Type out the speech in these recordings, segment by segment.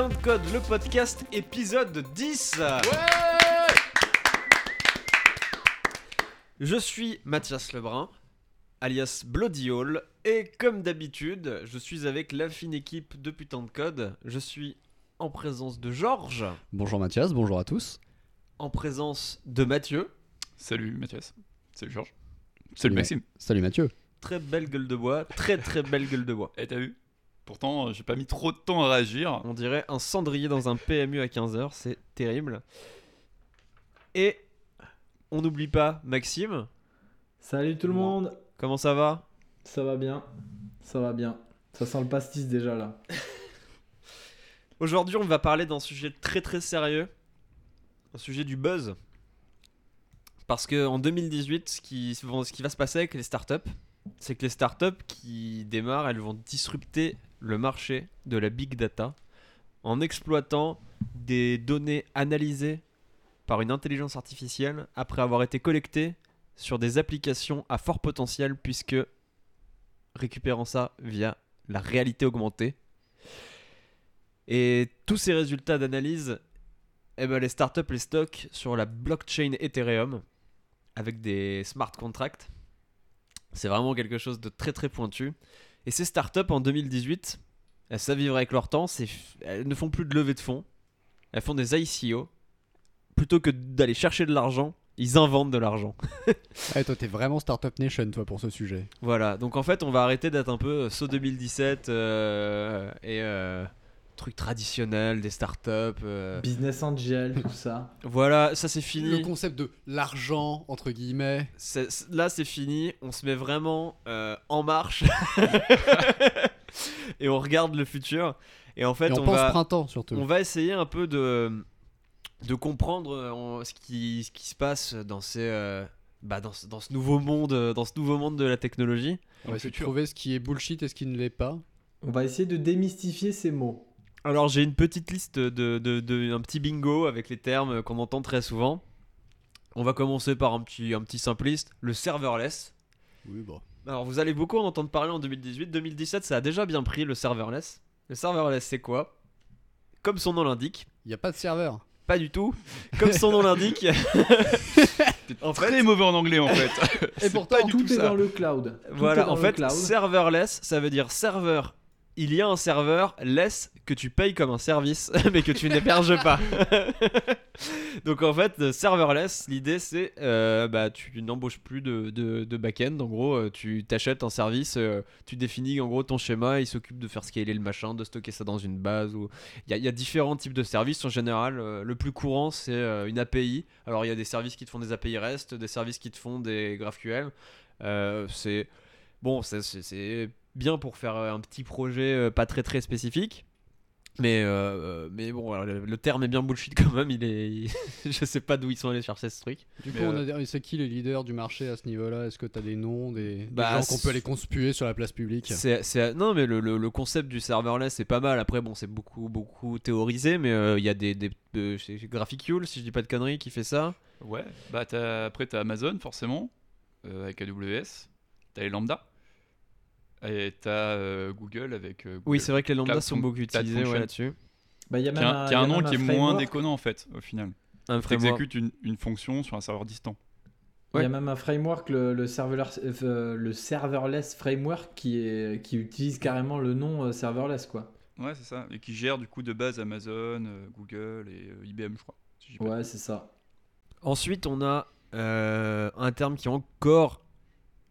Putain de code, le podcast épisode 10 Je suis Mathias Lebrun, alias Bloody Hall, et comme d'habitude, je suis avec la fine équipe de Putain de code. Je suis en présence de Georges, Bonjour Mathias, bonjour à tous. en présence de Mathieu, Salut Mathias. Salut Georges. Salut Maxime. Salut Mathieu. très belle gueule de bois, très très belle gueule de bois. Eh t'as vu? Pourtant euh, j'ai pas mis trop de temps à réagir. On dirait un cendrier dans un PMU à 15h, c'est terrible. Et on n'oublie pas Maxime, Salut tout le monde, comment ça va? Ça va bien, ça va bien. Ça sent le pastis déjà là. Aujourd'hui, on va parler d'un sujet très très sérieux, un sujet du buzz. Parce que en 2018, ce qui, ce qui va se passer avec les startups, c'est que les startups qui démarrent, elles vont disrupter le marché de la big data en exploitant des données analysées par une intelligence artificielle après avoir été collectées sur des applications à fort potentiel puisque récupérant ça via la réalité augmentée. Et tous ces résultats d'analyse, eh ben, les startups les stockent sur la blockchain Ethereum avec des smart contracts. C'est vraiment quelque chose de très très pointu. Et ces startups en 2018, elles savent vivre avec leur temps, elles ne font plus de levée de fonds, elles font des ICO. Plutôt que d'aller chercher de l'argent, ils inventent de l'argent. Ah, toi, t'es vraiment Startup Nation, toi, pour ce sujet. Voilà, donc en fait, on va arrêter d'être un peu euh, saut 2017 euh, et euh, truc traditionnel des startups. euh. Business Angel, tout ça. Voilà, ça c'est Le fini. concept de l'argent, entre guillemets. C'est- c'est- là, c'est fini. On se met vraiment euh, en marche et on regarde le futur. Et en fait, Et on, on, pense va, printemps, surtout. on va essayer un peu de, de comprendre euh, en- ce, qui, ce qui se passe dans ces. euh, bah, dans, ce- dans ce nouveau monde, dans ce nouveau monde de la technologie. On va essayer de trouver ce qui est bullshit et ce qui ne l'est pas. On va essayer de démystifier ces mots. Alors j'ai une petite liste de, de, de- un petit bingo avec les termes qu'on entend très souvent. On va commencer par un petit, un petit simpliste, le serverless. Oui, bon. Alors vous allez beaucoup en entendre parler en 2018. 2017 ça a déjà bien pris le serverless. Le serverless c'est quoi? Comme son nom l'indique, Il n'y a pas de serveur. pas du tout. Comme son nom l'indique. en fait, Très mauvais en anglais en fait. Et pourtant, Tout tout est ça. dans le cloud. Tout voilà, en fait, cloud. serverless ça veut dire serveur. Il y a un serveur, less que tu payes comme un service, mais que tu n'héberges pas. Donc en fait, serverless, l'idée c'est, euh, bah, tu n'embauches plus de, de, de back-end. En gros, euh, tu t'achètes un service, euh, tu définis en gros ton schéma, il s'occupe de faire scaler le machin, de stocker ça dans une base. Il y, a- différents types de services. En général, euh, le plus courant c'est une API. Alors il y a des services qui te font des API REST, des services qui te font des GraphQL. C'est bon, c'est bien pour faire euh, un petit projet euh, pas très très spécifique. Mais, euh, euh, mais bon, alors, le, le terme est bien bullshit quand même. Il est, je sais pas d'où ils sont allés chercher ce truc. Du coup, Mais, on a des- c'est qui les leaders du marché à ce niveau-là? Est-ce que t'as des noms, des, des Bah, gens qu'on peut aller conspuer sur la place publique? C'est, c'est- non, mais le, le- le concept du serverless c'est pas mal. Après, bon, c'est beaucoup beaucoup théorisé, mais euh, il y a des, des euh, c'est GraphQL, si je dis pas de conneries, qui fait ça. Ouais. Bah t'as- après t'as Amazon forcément euh, avec AWS. T'as les lambda. Et t'as euh, Google avec. euh, Google. Oui, c'est vrai que les lambdas sont beaucoup utilisés ouais, là-dessus. Bah, il y a Qui même a, qui a y un nom qui est moins déconnant en fait au final. Un framework. T'exécutes une, une fonction sur un serveur distant. Il y a même un framework, le, le, serverless, euh, le serverless framework, qui, est, qui utilise carrément le nom euh, serverless, quoi. Ouais, c'est ça. Et qui gère du coup de base Amazon, euh, Google et euh, IBM, je crois. si Ouais, c'est ça. Ensuite, on a euh, un terme qui est encore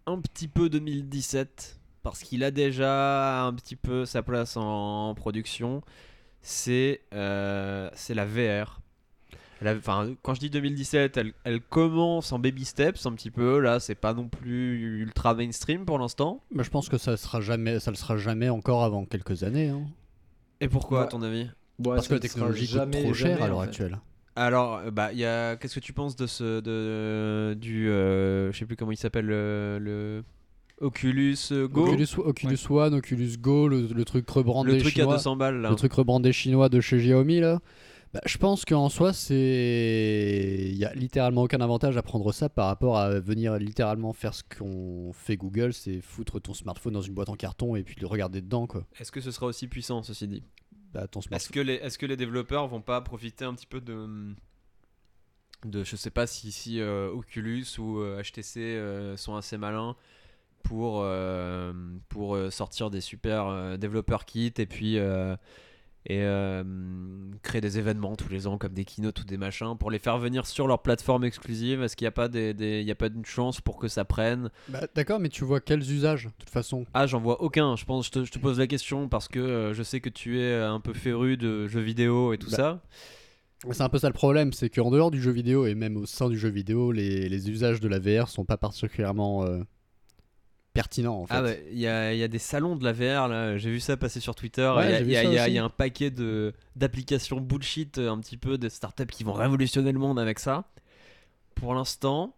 un petit peu 2017 parce qu'il a déjà un petit peu sa place en, production. C'est euh, c'est la VR. La- Enfin, quand je dis 2017, elle, elle commence en baby steps un petit peu. Là, c'est pas non plus ultra mainstream pour l'instant. Bah, Je pense que ça sera jamais, ça le sera jamais encore avant quelques années. hein. Et pourquoi, à Ouais. ton avis? Ouais, Parce que la technologie coûte jamais, trop cher jamais, à l'heure en fait. actuelle. Alors, euh, bah, il y a. Qu'est-ce que tu penses de ce, de du, euh, je sais plus comment il s'appelle le, le Oculus euh, Go, Oculus, Oculus One, Oculus Go, le, le truc rebrandé le truc à chinois. 200 balles là. le truc rebrandé chinois de chez Xiaomi là. Bah, je pense qu'en soi, c'est. Il y a littéralement aucun avantage à prendre ça par rapport à venir littéralement faire ce qu'on fait Google, c'est foutre ton smartphone dans une boîte en carton et puis le regarder dedans quoi. Est-ce que ce sera aussi puissant, ceci dit? Bah, ton Est-ce que les est-ce que les développeurs vont pas profiter un petit peu de de je sais pas si si euh, Oculus ou euh, HTC euh, sont assez malins pour euh, pour euh, sortir des super euh, développeurs kits et puis et créer des événements tous les ans comme des keynotes ou des machins pour les faire venir sur leur plateforme exclusive est-ce qu'il n'y a pas des, des- il y a pas une chance pour que ça prenne? Bah, D'accord, mais tu vois quels usages, de toute façon? Ah, j'en vois aucun. Je pense, je te, je te pose la question parce que je sais que tu es un peu féru de jeux vidéo et tout Bah, ça. C'est un peu ça le problème, c'est qu'en dehors du jeu vidéo et même au sein du jeu vidéo, les, les usages de la VR sont pas particulièrement euh, pertinents en fait. Ah, bah, il y, a, il y a des salons de la VR là. J'ai vu ça passer sur Twitter. Ouais, Il y y, a- y un paquet de d'applications bullshit, euh, un petit peu de startups qui vont révolutionner le monde avec ça. Pour l'instant,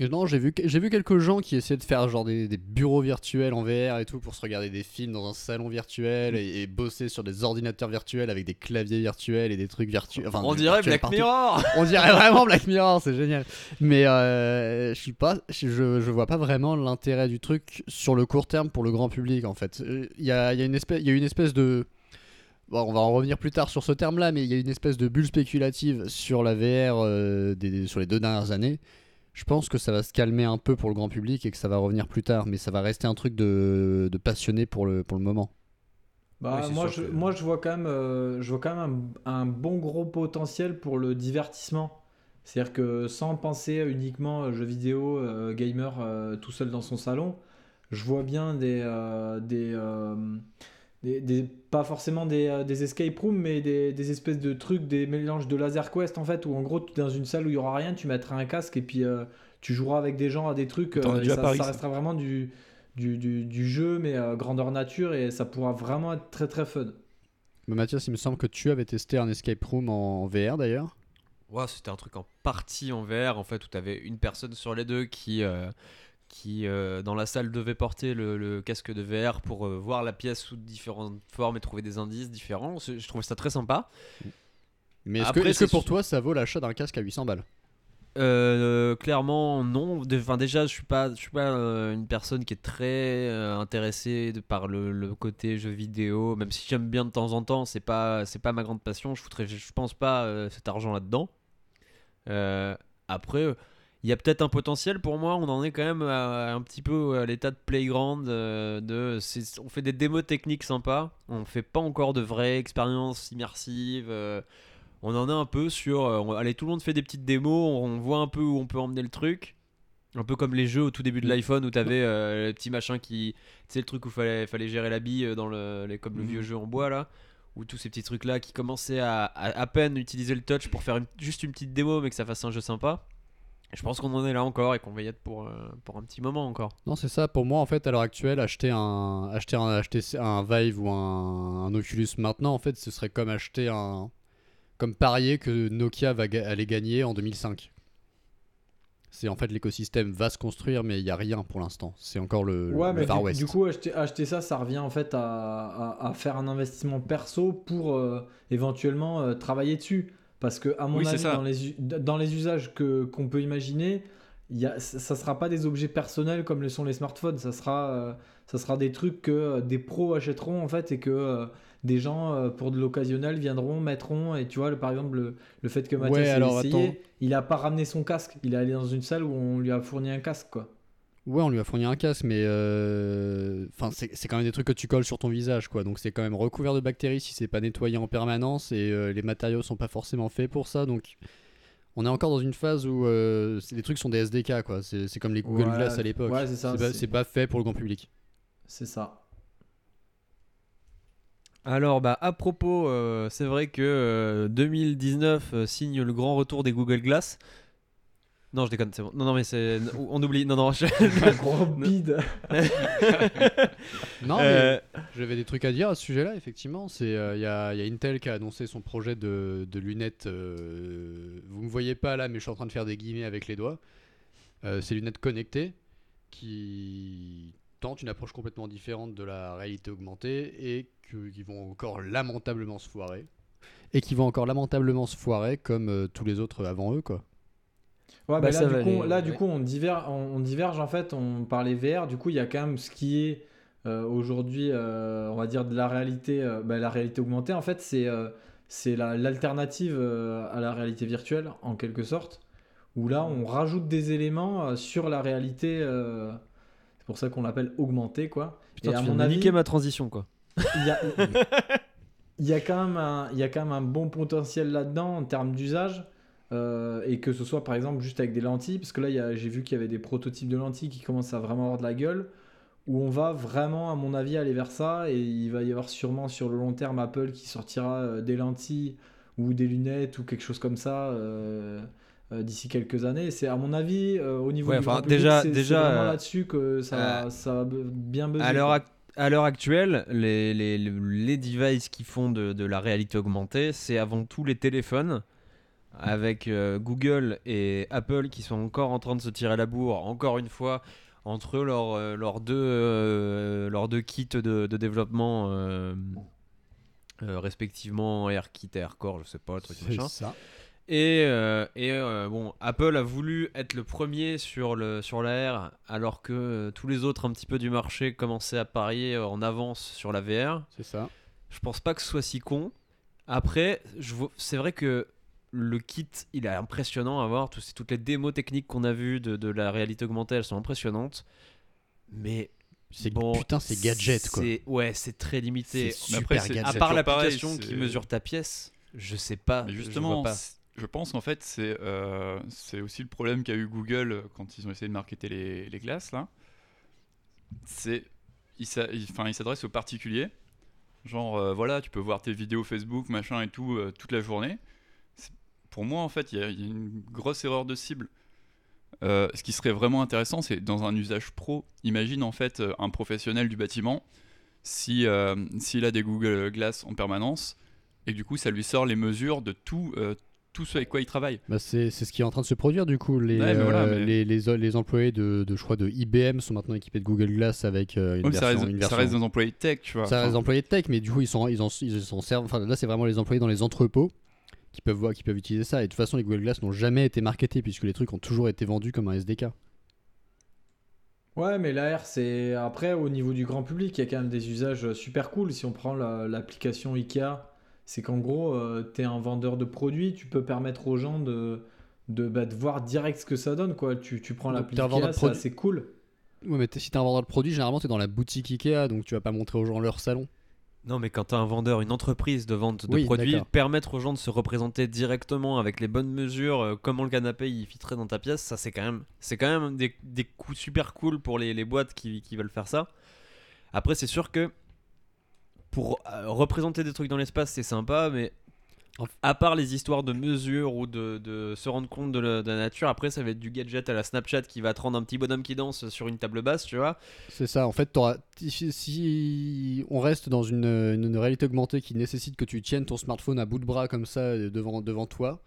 Et non, j'ai vu, j'ai vu quelques gens qui essayaient de faire genre des, des bureaux virtuels en VR et tout pour se regarder des films dans un salon virtuel et, et bosser sur des ordinateurs virtuels avec des claviers virtuels et des trucs virtuels. Enfin, on dirait Black partout. Mirror. On dirait vraiment Black Mirror, c'est génial. Mais euh, je suis pas, je, je vois pas vraiment l'intérêt du truc sur le court terme pour le grand public en fait. Euh, Il y a, y a une espèce, y a une espèce de Bon, on va en revenir plus tard sur ce terme-là, mais il y a une espèce de bulle spéculative sur la VR euh, des- sur les deux dernières années. Je pense que ça va se calmer un peu pour le grand public et que ça va revenir plus tard, mais ça va rester un truc de, de passionné pour le, pour le moment. Bah, Oui, moi, je, que- moi, je vois quand même, euh, je vois quand même un, un bon gros potentiel pour le divertissement. C'est-à-dire que sans penser uniquement jeux vidéo, euh, gamer euh, tout seul dans son salon, je vois bien des, euh, des, euh, des, des- pas forcément des, euh, des escape rooms, mais des, des espèces de trucs, des mélanges de laser quest en fait, où en gros, tu- dans une salle où il y aura rien, tu mettras un casque et puis euh, tu joueras avec des gens à des trucs. Euh, et ça, Paris, ça ça. restera vraiment du, du, du, du jeu, mais euh, grandeur nature, et ça pourra vraiment être très très fun. Mais Mathias, il me semble que tu avais testé un escape room en VR d'ailleurs. Ouais, c'était un truc en partie en VR en fait où tu avais une personne sur les deux qui euh, qui euh, dans la salle devait porter le, le casque de VR pour euh, voir la pièce sous différentes formes et trouver des indices différents. Je trouve ça très sympa. Mais est-ce que, pour toi ça vaut l'achat d'un casque à 800 balles? Euh, clairement non. Enfin déjà je suis pas je suis pas euh, une personne qui est très euh, intéressée de- par le, le côté jeu vidéo. Même si j'aime bien de temps en temps, c'est pas c'est pas ma grande passion. Je foutrais je pense pas cet argent là dedans. après. Il y a peut-être un potentiel pour moi, on en est quand même à, un petit peu à l'état de playground. euh, de, on fait des démos techniques sympas, on fait pas encore de vraies expériences immersives. euh, on en est un peu sur. euh, on- allez, tout le monde fait des petites démos, on, on voit un peu où on peut emmener le truc. Un peu comme les jeux au tout début de Mm. l'iPhone où t'avais euh, le petit machin qui. Tu sais, le truc où fallait, fallait gérer la bille dans le, les, comme le Mhm. vieux jeu en bois là. Ou tous ces petits trucs là qui commençaient à, à, à peine utiliser le touch pour faire une- juste une petite démo mais que ça fasse un jeu sympa. Je pense qu'on en est là encore et qu'on va y être pour, euh, pour un petit moment encore. Non, c'est ça. Pour moi, en fait, à l'heure actuelle, acheter un, acheter un, acheter un Vive ou un, un Oculus maintenant, en fait, ce serait comme acheter un, comme parier que Nokia va ga- aller gagner en 2005. C'est en fait l'écosystème va se construire, mais il y a rien pour l'instant. C'est encore le, Ouais, le mais Far du, West. du coup, acheter, acheter ça, ça revient en fait à, à- à faire un investissement perso pour euh, éventuellement euh, travailler dessus. Parce que, à mon Oui, avis, dans les, u- dans les usages que, qu'on peut imaginer, y a, ça ne sera pas des objets personnels comme le sont les smartphones. Ça sera, euh, ça sera des trucs que euh, des pros achèteront en fait et que euh, des gens euh, pour de l'occasionnel viendront, mettront. Et tu vois, le- par exemple, le, le fait que Mathias Ouais, ait alors, essayé, attends. il a pas ramené son casque. Il est allé dans une salle où on lui a fourni un casque. quoi. Ouais, on lui a fourni un casque, mais euh, enfin, c'est quand même des trucs que tu colles sur ton visage, quoi. Donc c'est quand même recouvert de bactéries si c'est pas nettoyé en permanence et euh, les matériaux sont pas forcément faits pour ça. Donc on est encore dans une phase où euh, les trucs sont des SDK, quoi. C'est comme les Google Ouais, Glass à l'époque. ouais, c'est pas, pas fait pour le grand public. C'est ça. Alors, bah, à propos, euh, c'est vrai que euh, 2019 euh, signe le grand retour des Google Glass. Non, je déconne, c'est bon. Non, non, mais c'est. On oublie. Non, non, je- Un gros bide. Non, mais Euh, j'avais des trucs à dire à ce sujet-là, effectivement. C'est euh, il y, a, il y a Intel qui a annoncé son projet de, de lunettes. euh, vous me voyez pas là, mais je suis en train de faire des guillemets avec les doigts. Euh, ces lunettes connectées qui tentent une approche complètement différente de la réalité augmentée et que- qui vont encore lamentablement se foirer. Et qui vont encore lamentablement se foirer comme euh, tous les autres avant eux, quoi. Ouais, Bah, ça là, du coup, aller, là, du ouais. coup, on diverge, on, on diverge en fait. On parlait VR. Du coup, il y a quand même ce qui est euh, aujourd'hui, euh, on va dire de la réalité, euh, bah, la réalité augmentée, en fait, c'est c'est la- l'alternative à la réalité virtuelle, en quelque sorte, où là, on rajoute des éléments sur la réalité. c'est pour ça qu'on l'appelle augmentée, quoi. Putain, Et à tu viens mon de avis- niquer ma transition quoi. y a, il y a quand même un, il y a quand même un bon potentiel là-dedans en termes d'usage. Euh, et que ce soit par exemple juste avec des lentilles, parce que là a- j'ai vu qu'il y avait des prototypes de lentilles qui commencent à vraiment avoir de la gueule, où on va vraiment, à mon avis, aller vers ça, et il va y avoir sûrement sur le long terme Apple qui sortira euh, des lentilles ou des lunettes ou quelque chose comme ça euh, euh, d'ici quelques années. C'est à mon avis, au niveau Ouais, du enfin, grand public, déjà- déjà, là-dessus que ça, ça va bien buzzer. À à l'heure actuelle, les, les, les devices qui font de, de la réalité augmentée, c'est avant tout les téléphones, avec euh, Google et Apple qui sont encore en train de se tirer la bourre, encore une fois, entre leurs euh, leurs deux, euh, leurs deux kits de, de développement, respectivement AirKit et AirCore, je sais pas, le truc machin. ça. Et, et bon, Apple a voulu être le premier sur, le, sur la R, alors que tous les autres un petit peu du marché commençaient à parier en avance sur la VR. C'est ça. Je pense pas que ce soit si con. Après, c'est vrai que le kit, il est impressionnant à voir. Tous- toutes les démos techniques qu'on a vues de, de la réalité augmentée, elles sont impressionnantes. Mais C'est bon, putain, c'est gadget quoi. c'est- Ouais, c'est très limité. Après, super c'est- gadget. À part l'application qui mesure ta pièce, je sais pas. Mais je justement, vois pas. c- je pense qu'en fait, c'est euh, c'est aussi le problème qu'a eu Google euh, quand ils ont essayé de marketer les, les glaces, là. C'est. Ils ils s'adressent aux particuliers. Genre, euh, voilà, tu peux voir tes vidéos Facebook, machin et tout, euh, toute la journée. Pour moi, en fait, il y, a- il y a une grosse erreur de cible. Euh, ce qui serait vraiment intéressant, c'est dans un usage pro. Imagine en fait euh, un professionnel du bâtiment, si euh, s'il a des Google Glass en permanence, et que du coup ça lui sort les mesures de tout, euh, tout ce avec quoi il travaille. Bah, c'est ce qui est en train de se produire du coup. Les, Ouais, mais voilà, mais- les, les, les employés de, de, je crois, de IBM sont maintenant équipés de Google Glass avec euh, une, ça, version, reste, une ça reste des employés tech, tu vois. Ça reste des employés tech, mais du coup, ils sont, ils ils s'en servent. Enfin, là, c'est vraiment les employés dans les entrepôts qui peuvent voir, qui peuvent utiliser ça. Et de toute façon, les Google Glass n'ont jamais été marketés puisque les trucs ont toujours été vendus comme un SDK. Ouais, mais l'AR, c'est après au niveau du grand public, il y a quand même des usages super cool. Si on prend la- l'application Ikea, c'est qu'en gros, tu es un vendeur de produits, tu peux permettre aux gens de, de, bah, de voir direct ce que ça donne. Quoi. Tu, tu prends Donc, l'appli t'es un vendeur Ikea, de c'est cool. Ouais, mais si t'es un vendeur de produits, généralement, t'es dans la boutique Ikea, donc tu vas pas montrer aux gens leur salon. Non, mais quand tu as un vendeur, une entreprise de vente de Oui, produits, permettre aux gens de se représenter directement avec les bonnes mesures, euh, comment le canapé il fitterait dans ta pièce, ça c'est quand même, c'est quand même des, des coups super cool pour les, les boîtes qui, qui veulent faire ça. Après, c'est sûr que pour euh, représenter des trucs dans l'espace, c'est sympa, mais à part les histoires de mesures ou de, se rendre compte de la, nature, après ça va être du gadget à la Snapchat qui va te rendre un petit bonhomme qui danse sur une table basse, tu vois. C'est ça, en fait, si, on reste dans une réalité augmentée qui nécessite que tu tiennes ton smartphone à bout de bras comme ça euh, devant, devant toi,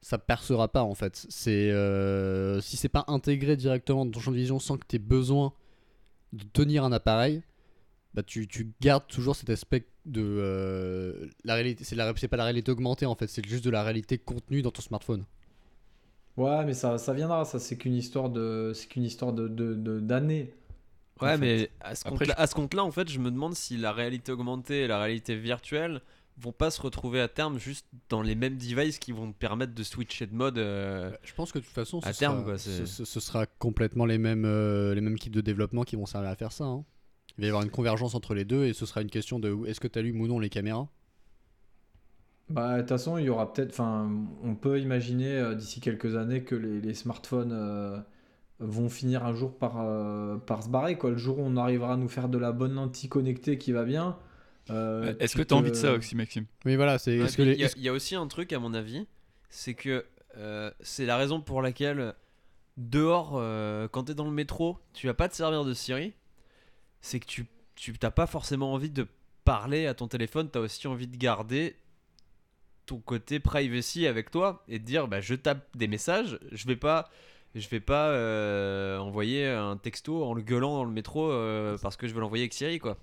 ça percera pas en fait. C'est euh, si c'est pas intégré directement dans ton champ de vision sans que tu aies besoin de tenir un appareil, bah tu, tu gardes toujours cet aspect de euh, la réalité. C'est la- c'est pas la réalité augmentée en fait, c'est juste de la réalité contenue dans ton smartphone. Ouais, mais ça, ça viendra. Ça, c'est qu'une histoire de, c'est qu'une histoire de, de- de- d'années. Ouais, mais à ce Après, compte-là, à ce compte-là, en fait, je me demande si la réalité augmentée et la réalité virtuelle vont pas se retrouver à terme juste dans les mêmes devices qui vont te permettre de switcher de mode. euh, Je pense que de toute façon, ce, À terme, sera, quoi, c'est- ce, ce- ce sera complètement les mêmes, euh, les mêmes équipes de développement qui vont servir à faire ça. hein. Il va y avoir une convergence entre les deux et ce sera une question de est-ce que tu allumes ou non les caméras? Bah, de toute façon, il y aura peut-être. Enfin, on peut imaginer euh, d'ici quelques années que les, les smartphones euh, vont finir un jour par, euh, par se barrer. Quoi. Le jour où on arrivera à nous faire de la bonne lentille connectée qui va bien. euh, Est-ce que tu as envie de ça, Oxy Maxime? Oui, voilà, c'est. Ouais, les- Il y, a- y aussi un truc, à mon avis, c'est que euh, c'est la raison pour laquelle dehors, euh, quand tu es dans le métro, tu vas pas te servir de Siri. C'est que tu tu pas forcément envie de parler à ton téléphone, tu as aussi envie de garder ton côté privacy avec toi et de dire bah, je tape des messages, je vais pas je vais pas euh, envoyer un texto en le gueulant dans le métro euh, parce que je veux l'envoyer avec Siri quoi.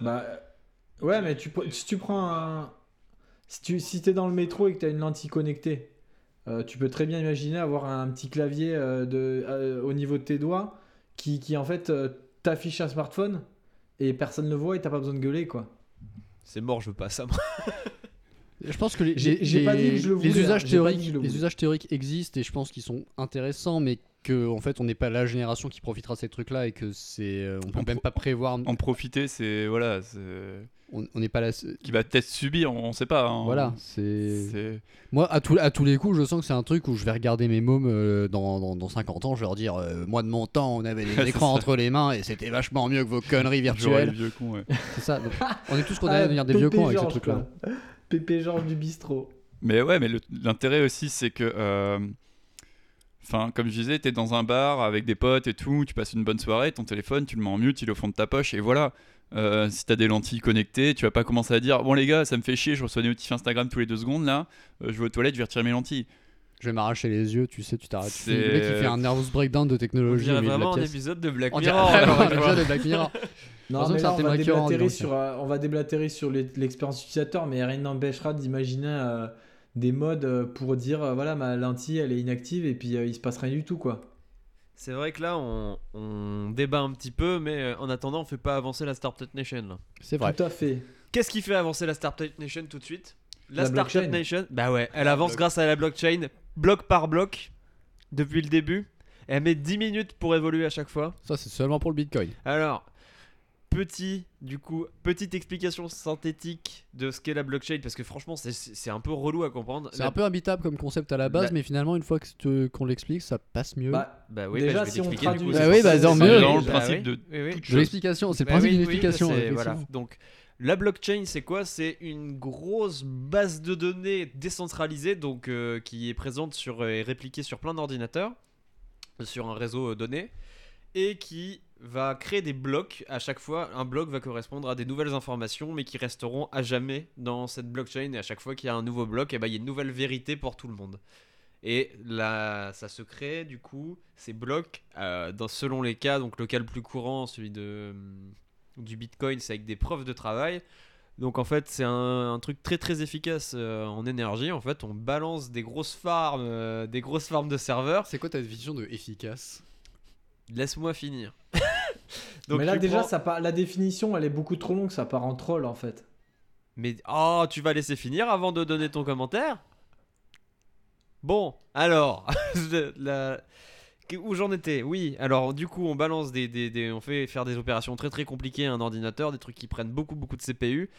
Bah, ouais, mais tu, si tu prends un. Si tu si es dans le métro et que tu as une lentille connectée, euh, tu peux très bien imaginer avoir un petit clavier de, au niveau de tes doigts qui, qui en fait euh, t'affiche un smartphone et personne ne le voit et t'as pas besoin de gueuler quoi. C'est mort, je veux pas ça. moi. Je pense que les, J'ai- les- j'ai pas les- dit que je le les voulais, usages hein, théoriques, que je le les usages théoriques existent et je pense qu'ils sont intéressants, mais que en fait on n'est pas la génération qui profitera de ces trucs-là et que c'est, euh, on peut En même pas prévoir, En profiter, c'est voilà, c'est on n'est pas là. qui va peut-être subir, on, on sait pas. hein. Voilà, c'est. Moi, à, tous- à tous les coups, je sens que c'est un truc où je vais regarder mes mômes euh, dans, dans, dans 50 ans. Je vais leur dire euh, Moi, de mon temps, on avait des écrans entre les mains et c'était vachement mieux que vos conneries virtuelles. le vieux con. ouais. C'est ça. donc, on est tous condamnés à Ah, devenir des Pépé vieux cons avec ce truc-là. Pépé Georges du bistrot. Mais ouais, mais l'intérêt aussi, c'est que. euh, Enfin, comme je disais, t'es dans un bar avec des potes et tout, tu passes une bonne soirée, ton téléphone, tu le mets en mute, il est au fond de ta poche, et voilà. Euh, si t'as des lentilles connectées, tu vas pas commencer à dire Bon, les gars, ça me fait chier, je reçois des notifs Instagram tous les deux secondes là, euh, je vais aux toilettes, je vais retirer mes lentilles. Je vais m'arracher les yeux, tu sais, tu t'arrêtes. C'est- Le mec, il fait un nervous breakdown de On technologie. au dirait milieu de la vraiment un pièce. épisode de Black On dirait Mirror. vraiment un fois. épisode de Black Mirror. Non, mais là, on va, déblatérer sur, euh, on va déblatérer sur l'expérience utilisateur, mais rien n'empêchera d'imaginer euh, des modes pour dire euh, voilà, ma lentille elle est inactive et puis euh, il se passe rien du tout quoi. C'est vrai que là, on, on débat un petit peu, mais euh, en attendant, on fait pas avancer la Startup Nation. là. C'est vrai. Tout à fait. Qu'est-ce qui fait avancer la Startup Nation tout de suite? La, La Startup blockchain. Nation, bah ouais, elle avance grâce à la blockchain, bloc par bloc, depuis le début. Elle met 10 minutes pour évoluer à chaque fois. Ça, c'est seulement pour le bitcoin. Alors, petit, du coup, petite explication synthétique de ce qu'est la blockchain, parce que franchement, c'est- un peu relou à comprendre. C'est La- un peu imbitable comme concept à la base, La- mais finalement, une fois qu'on l'explique, ça passe mieux. Bah, Bah oui, Déjà, bah, je vais si on traduit- coup, Bah c'est oui, bah, C'est mieux. le Bah principe de Oui, oui. de l'explication, c'est le Bah principe oui, d'une explication. voilà. Donc, la blockchain, c'est quoi? C'est une grosse base de données décentralisée, donc euh, qui est présente sur et répliquée sur plein d'ordinateurs, sur un réseau euh, donné, et qui va créer des blocs. À chaque fois, un bloc va correspondre à des nouvelles informations, mais qui resteront à jamais dans cette blockchain. Et à chaque fois qu'il y a un nouveau bloc, et ben, il y a une nouvelle vérité pour tout le monde. Et là, ça se crée du coup ces blocs euh, selon les cas. Donc le cas le plus courant, celui de du Bitcoin, c'est avec des preuves de travail. Donc en fait, c'est un, truc très très efficace euh, en énergie. En fait, on balance des grosses farms, euh, des grosses farms de serveurs. C'est quoi ta définition de efficace? Laisse-moi finir. mais là déjà, prends- ça part- la définition elle est beaucoup trop longue, ça part en troll en fait. Mais oh, tu vas laisser finir avant de donner ton commentaire? Bon, alors, la- où j'en étais? Oui, alors du coup, on balance des, des- des- on fait faire des opérations très très compliquées à un ordinateur, des trucs qui prennent beaucoup beaucoup de CPU,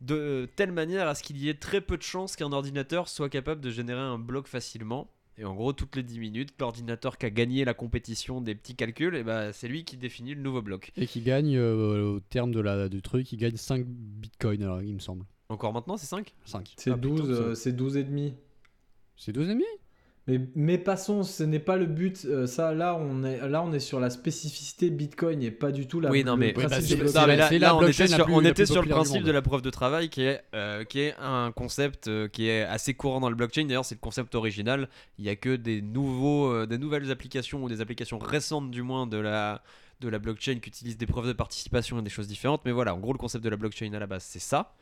de telle manière à ce qu'il y ait très peu de chances qu'un ordinateur soit capable de générer un bloc facilement. Et en gros, toutes les 10 minutes, l'ordinateur qui a gagné la compétition des petits calculs, et ben, c'est lui qui définit le nouveau bloc. Et qui gagne, euh, au terme de la, du truc, il gagne 5 bitcoins, alors il me semble. Encore maintenant, c'est 5 5. C'est Ah, putain, 12, c'est- euh, c'est 12 et demi. C'est 12 et demi? Mais, mais passons, ce n'est pas le but. euh, ça, là, on est, là, on est sur la spécificité Bitcoin et pas du tout la. Oui, non, mais- principe bah, de c'est- blockchain. Non, mais là, on était sur, plus- on la était plus sur le principe de la preuve de travail qui est, euh, qui est un concept euh, qui est assez courant dans le blockchain. D'ailleurs, c'est le concept original. Il n'y a que des, nouveaux, euh, des nouvelles applications ou des applications récentes, du moins, de la, de la blockchain qui utilisent des preuves de participation et des choses différentes. Mais voilà, en gros, le concept de la blockchain à la base, c'est ça.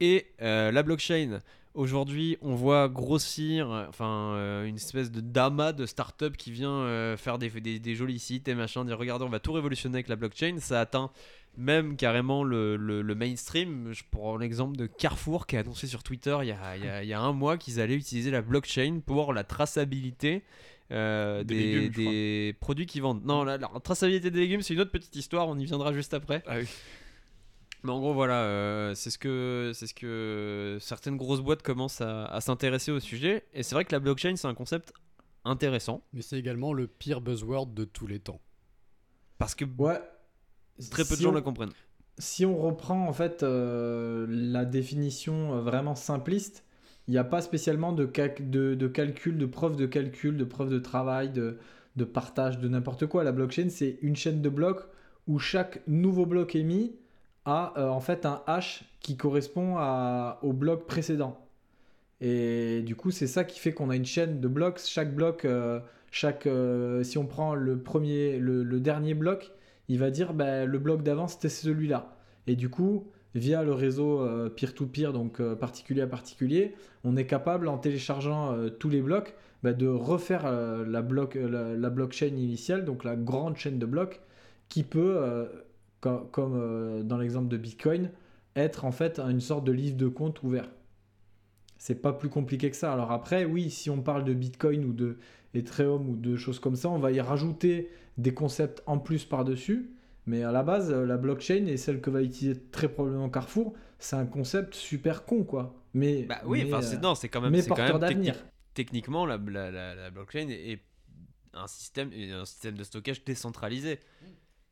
Et euh, la blockchain, aujourd'hui, on voit grossir enfin, euh, une espèce de dama de start-up qui vient euh, faire des, des, des jolis sites et machin, dire regardez, on va tout révolutionner avec la blockchain. Ça atteint même carrément le, le- le mainstream. Je prends l'exemple de Carrefour qui a annoncé sur Twitter il y a, il y a- il y a un mois qu'ils allaient utiliser la blockchain pour la traçabilité. euh, Des des, légumes, je crois. des produits qui vendent. Non, la, la traçabilité des légumes, c'est une autre petite histoire, on y viendra juste après. Ah oui. Mais en gros, voilà, euh, c'est ce que c'est ce que certaines grosses boîtes commencent à, à s'intéresser au sujet. Et c'est vrai que la blockchain, c'est un concept intéressant Mais c'est également le pire buzzword de tous les temps. parce que Ouais. très peu de gens on- la comprennent. Si on reprend en fait euh, la définition euh, vraiment simpliste, il n'y a pas spécialement de, cal- de, de calcul, de preuve de calcul, de preuve de travail, de, de partage, de n'importe quoi. La blockchain, c'est une chaîne de blocs où chaque nouveau bloc émis a euh, en fait un hash qui correspond à- au bloc précédent. Et du coup, c'est ça qui fait qu'on a une chaîne de blocs. Chaque bloc, euh, chaque, euh, si on prend le premier, le, dernier bloc, il va dire bah, le bloc d'avant c'était celui-là. Et du coup, via le réseau peer-to-peer, donc particulier à particulier, on est capable en téléchargeant tous les blocs bah, de refaire la, bloc, la blockchain initiale, donc la grande chaîne de blocs, qui peut co- comme, euh, dans l'exemple de Bitcoin, être en fait une sorte de livre de compte ouvert. C'est pas plus compliqué que ça. Alors après, oui, si on parle de Bitcoin ou de Ethereum ou de choses comme ça, on va y rajouter des concepts en plus par-dessus. Mais à la base, euh, la blockchain et celle que va utiliser très probablement Carrefour, c'est un concept super con, quoi. Mais, Bah oui, mais, enfin, euh, c'est non, c'est quand même, mais porteur d'avenir. technique- techniquement la, la, la- la blockchain est, un système, est un système de stockage décentralisé.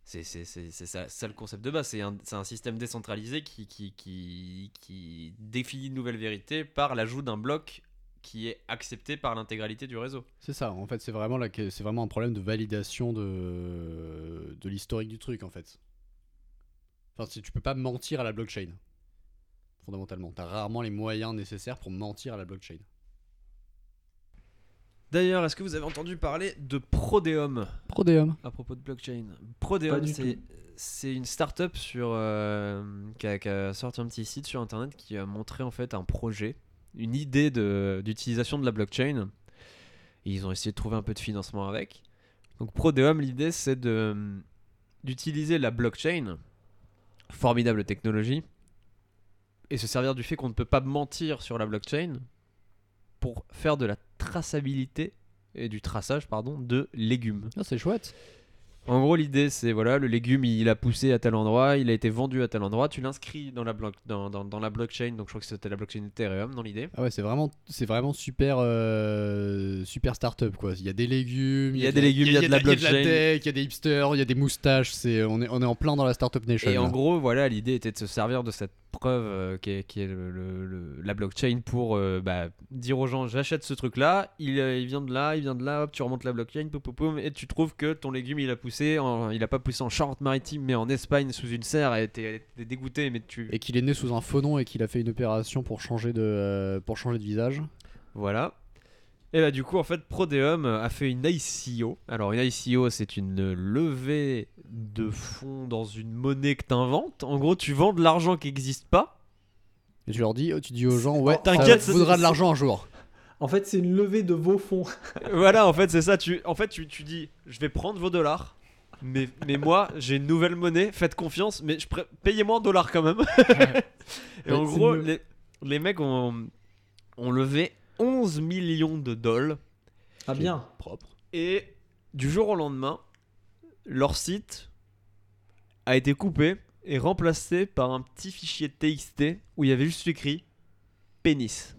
C'est ça, ça le concept de base. C'est un, un système décentralisé qui, qui, qui, définit une nouvelle vérité par l'ajout d'un bloc qui est accepté par l'intégralité du réseau. C'est ça, en fait, c'est vraiment, vraiment un problème de validation de, de l'historique du truc, en fait. Enfin, si tu peux pas mentir à la blockchain, fondamentalement. T'as rarement les moyens nécessaires pour mentir à la blockchain. D'ailleurs, est-ce que vous avez entendu parler de Prodeum Prodeum. à propos de blockchain? Prodeum, c'est une startup sur euh, qui, a, qui a sorti un petit site sur internet qui a montré en fait un projet, une idée de- d'utilisation de, la blockchain. Et ils ont essayé de trouver un peu de financement avec. Donc Prodeum, l'idée c'est de d'utiliser la blockchain, formidable technologie, et se servir du fait qu'on ne peut pas mentir sur la blockchain pour faire de la traçabilité et du traçage pardon de légumes. Ah, c'est chouette. En gros, l'idée, c'est voilà, le légume, il a poussé à tel endroit, il a été vendu à tel endroit, tu l'inscris dans la, bloc- dans, dans, dans la blockchain, donc je crois que c'était la blockchain Ethereum dans l'idée. Ah ouais, c'est vraiment, c'est vraiment super, euh, super start-up quoi. Il y a des légumes, Il y a de des légumes, il y a de la Il y a de blockchain. la tech, il y a des hipsters, il y a des moustaches. C'est, on est, on est en plein dans la startup nation. Et en gros, voilà, l'idée était de se servir de cette preuve euh, qui est, le- le- le- la blockchain pour euh, bah, dire aux gens j'achète ce truc là, il, euh, il vient de là, il vient de là, hop, tu remontes la blockchain, poum, poum, poum, et tu trouves que ton légume il a poussé, en- il a pas poussé en Charente-Maritime mais en Espagne sous une serre et t'es dégoûté, mais tu. Et qu'il est né sous un faux nom et qu'il a fait une opération pour changer de, pour changer de visage. Voilà. Et bah du coup en fait Prodeum a fait une ICO. Alors une ICO c'est une levée de fonds dans une monnaie que t'inventes. En gros tu vends de l'argent qui n'existe pas. Et tu leur dis, tu dis aux gens, ouais, Oh, t'inquiète, ça voudra c'est- de l'argent un jour. En fait, c'est une levée de vos fonds. voilà en fait c'est ça. Tu, en fait tu, tu dis je vais prendre vos dollars. Mais, mais moi j'ai une nouvelle monnaie, faites confiance, mais je pré- payez-moi en dollars quand même. Et en Ouais, gros les, les mecs ont, ont levé 11 millions de dollars. Ah bien. Propre. Et du jour au lendemain, leur site a été coupé et remplacé par un petit fichier TXT où il y avait juste écrit pénis.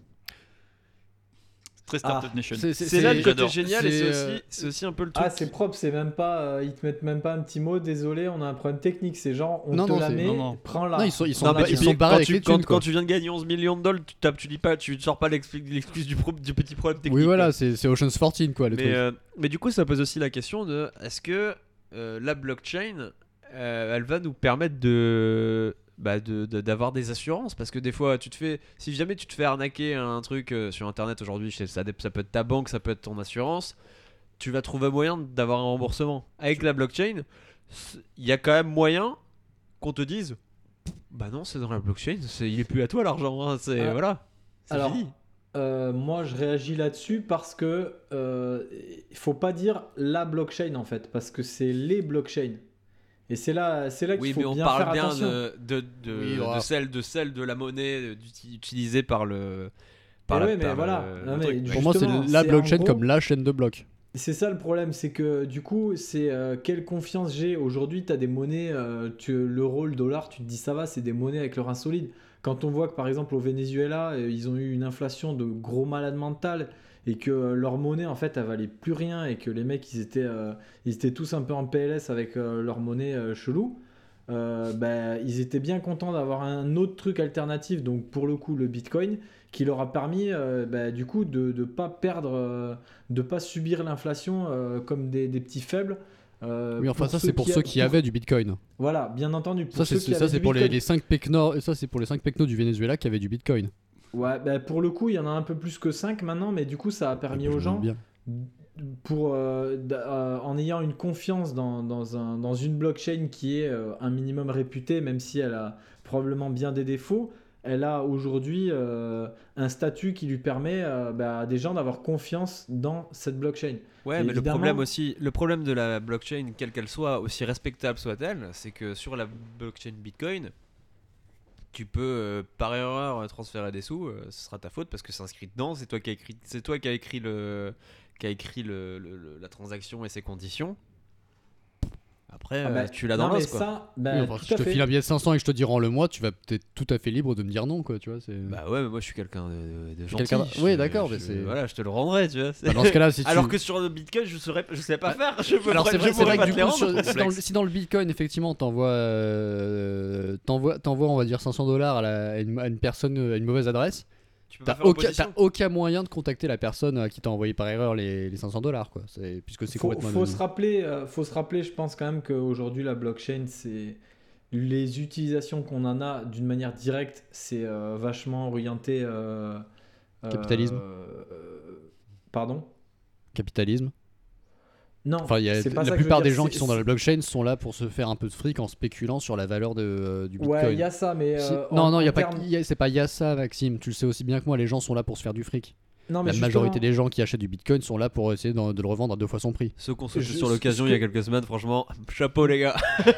Très Startup Ah, Nation. C'est là le côté génial et C'est, euh, aussi, c'est aussi un peu le truc. Ah, c'est propre, c'est même pas. euh, ils te mettent même pas un petit mot, désolé, on a un problème technique. C'est genre, on Non, te non, la met, prends-la. Non, ils sont, ils sont, Non, ba- bah, ils sont barrés quand, avec tu, les quand, thunes, quoi. quand tu viens de gagner 11 millions de dollars, tu, tapes, tu dis pas, tu sors pas l'excuse du, pro- du petit problème technique. Oui, voilà, c'est c'est Ocean's 14, quoi, le mais, truc. euh, mais du coup, ça pose aussi la question de est-ce que euh, la blockchain, euh, elle va nous permettre de bah, de- de- d'avoir des assurances. Parce que des fois tu te fais si jamais tu te fais arnaquer un truc euh, sur internet aujourd'hui ça, ça peut être ta banque ça peut être ton assurance tu vas trouver moyen d'avoir un remboursement. Avec la blockchain il y a quand même moyen qu'on te dise bah non c'est dans la blockchain il est plus à toi l'argent hein, c'est Ah, voilà. Alors, fini. Euh, moi, je réagis là-dessus parce que euh, il faut pas dire la blockchain en fait, parce que c'est les blockchains. Et c'est là, c'est là qu'il Oui, faut mais on bien parle faire bien attention. de, de, de, Oui, de voilà. celle, de celle de la monnaie euh, d'uti- utilisée par le. Par Eh la, ouais, mais par voilà. le- Non, le mais truc. du- Pour moi, c'est justement, la c'est en blockchain gros- comme la chaîne de blocs. C'est ça le problème, c'est que du coup, c'est euh, quelle confiance j'ai? Aujourd'hui, tu as des monnaies, euh, tu- l'euro, le dollar, tu te dis ça va, c'est des monnaies avec leur insolide. Quand on voit que par exemple au Venezuela, euh, ils ont eu une inflation de gros malades mental et que leur monnaie en fait elle valait plus rien et que les mecs ils étaient, euh, ils étaient tous un peu en PLS avec euh, leur monnaie euh, chelou, bah, ils étaient bien contents d'avoir un autre truc alternatif, donc pour le coup le Bitcoin, qui leur a permis bah, du coup de ne pas perdre, de pas subir l'inflation comme des, des petits faibles. euh, Oui, enfin, ça, c'est pour ceux qui avaient du bitcoin. Voilà, bien entendu. Pour Ça, c'est pour les, Bitcoin. les 5 pecnos, ça, c'est pour les 5 pecnos du Venezuela qui avaient du bitcoin. Ouais, bah, pour le coup, il y en a un peu plus que 5 maintenant, mais du coup, ça a permis Je aux gens, bien. pour, euh, euh, en ayant une confiance dans, dans, un- dans une blockchain qui est euh, un minimum réputée, même si elle a probablement bien des défauts, elle a aujourd'hui euh, un statut qui lui permet euh, bah, à des gens d'avoir confiance dans cette blockchain. Ouais, Et mais le problème aussi, le problème de la blockchain, quelle qu'elle soit, aussi respectable soit-elle, c'est que sur la blockchain Bitcoin, tu peux euh, par erreur transférer des sous, euh, ce sera ta faute parce que c'est inscrit dedans, c'est toi qui as écrit, c'est toi qui a écrit le, qui a écrit le- la transaction et ses conditions. Après, Ah euh, bah, tu l'as dans l'os bah, Oui, enfin, si je te fait. file un billet de 500 et que je te dis rends-le moi, tu vas peut-être tout à fait libre de me dire non, quoi, tu vois. c'est- Bah ouais, mais moi je suis quelqu'un de, de gentil. quelqu'un- je- oui, d'accord, je- mais c'est- Voilà, je te le rendrai, tu vois. Bah, dans ce cas-là, si tu... Alors que sur le Bitcoin, je saurais, je sais pas faire. Je Alors pourrais- c'est vrai, que pas du coup, les rendre, sur- si, dans le, complexe. si dans le Bitcoin, effectivement, t'envoies, euh, t'envoies, t'envoies, on va dire 500 dollars à, une, à une personne, euh, à une mauvaise adresse, t'as aucun, aucun moyen de contacter la personne à qui t'a envoyé par erreur les, les 500 dollars, quoi. C'est, puisque c'est faut, complètement faut se rappeler, euh, faut se rappeler, je pense quand même qu'aujourd'hui la blockchain, c'est les utilisations qu'on en a d'une manière directe, c'est euh, vachement orienté. euh, euh, Capitalisme. euh, pardon? Capitalisme. Non. Enfin, il y a, c'est pas la plupart des gens qui sont dans la blockchain sont là pour se faire un peu de fric en spéculant sur la valeur de, euh, du Bitcoin. Ouais, il y a ça, mais euh, non, en- non, il y a en pas, c'est pas il y a ça, Maxime. Tu le sais aussi bien que moi. Les gens sont là pour se faire du fric. non, mais La majorité justement, des gens qui achètent du Bitcoin sont là pour essayer de, de le revendre à deux fois son prix. Ceux qu'on se sur l'occasion ce il y a que- quelques semaines, franchement, chapeau les gars.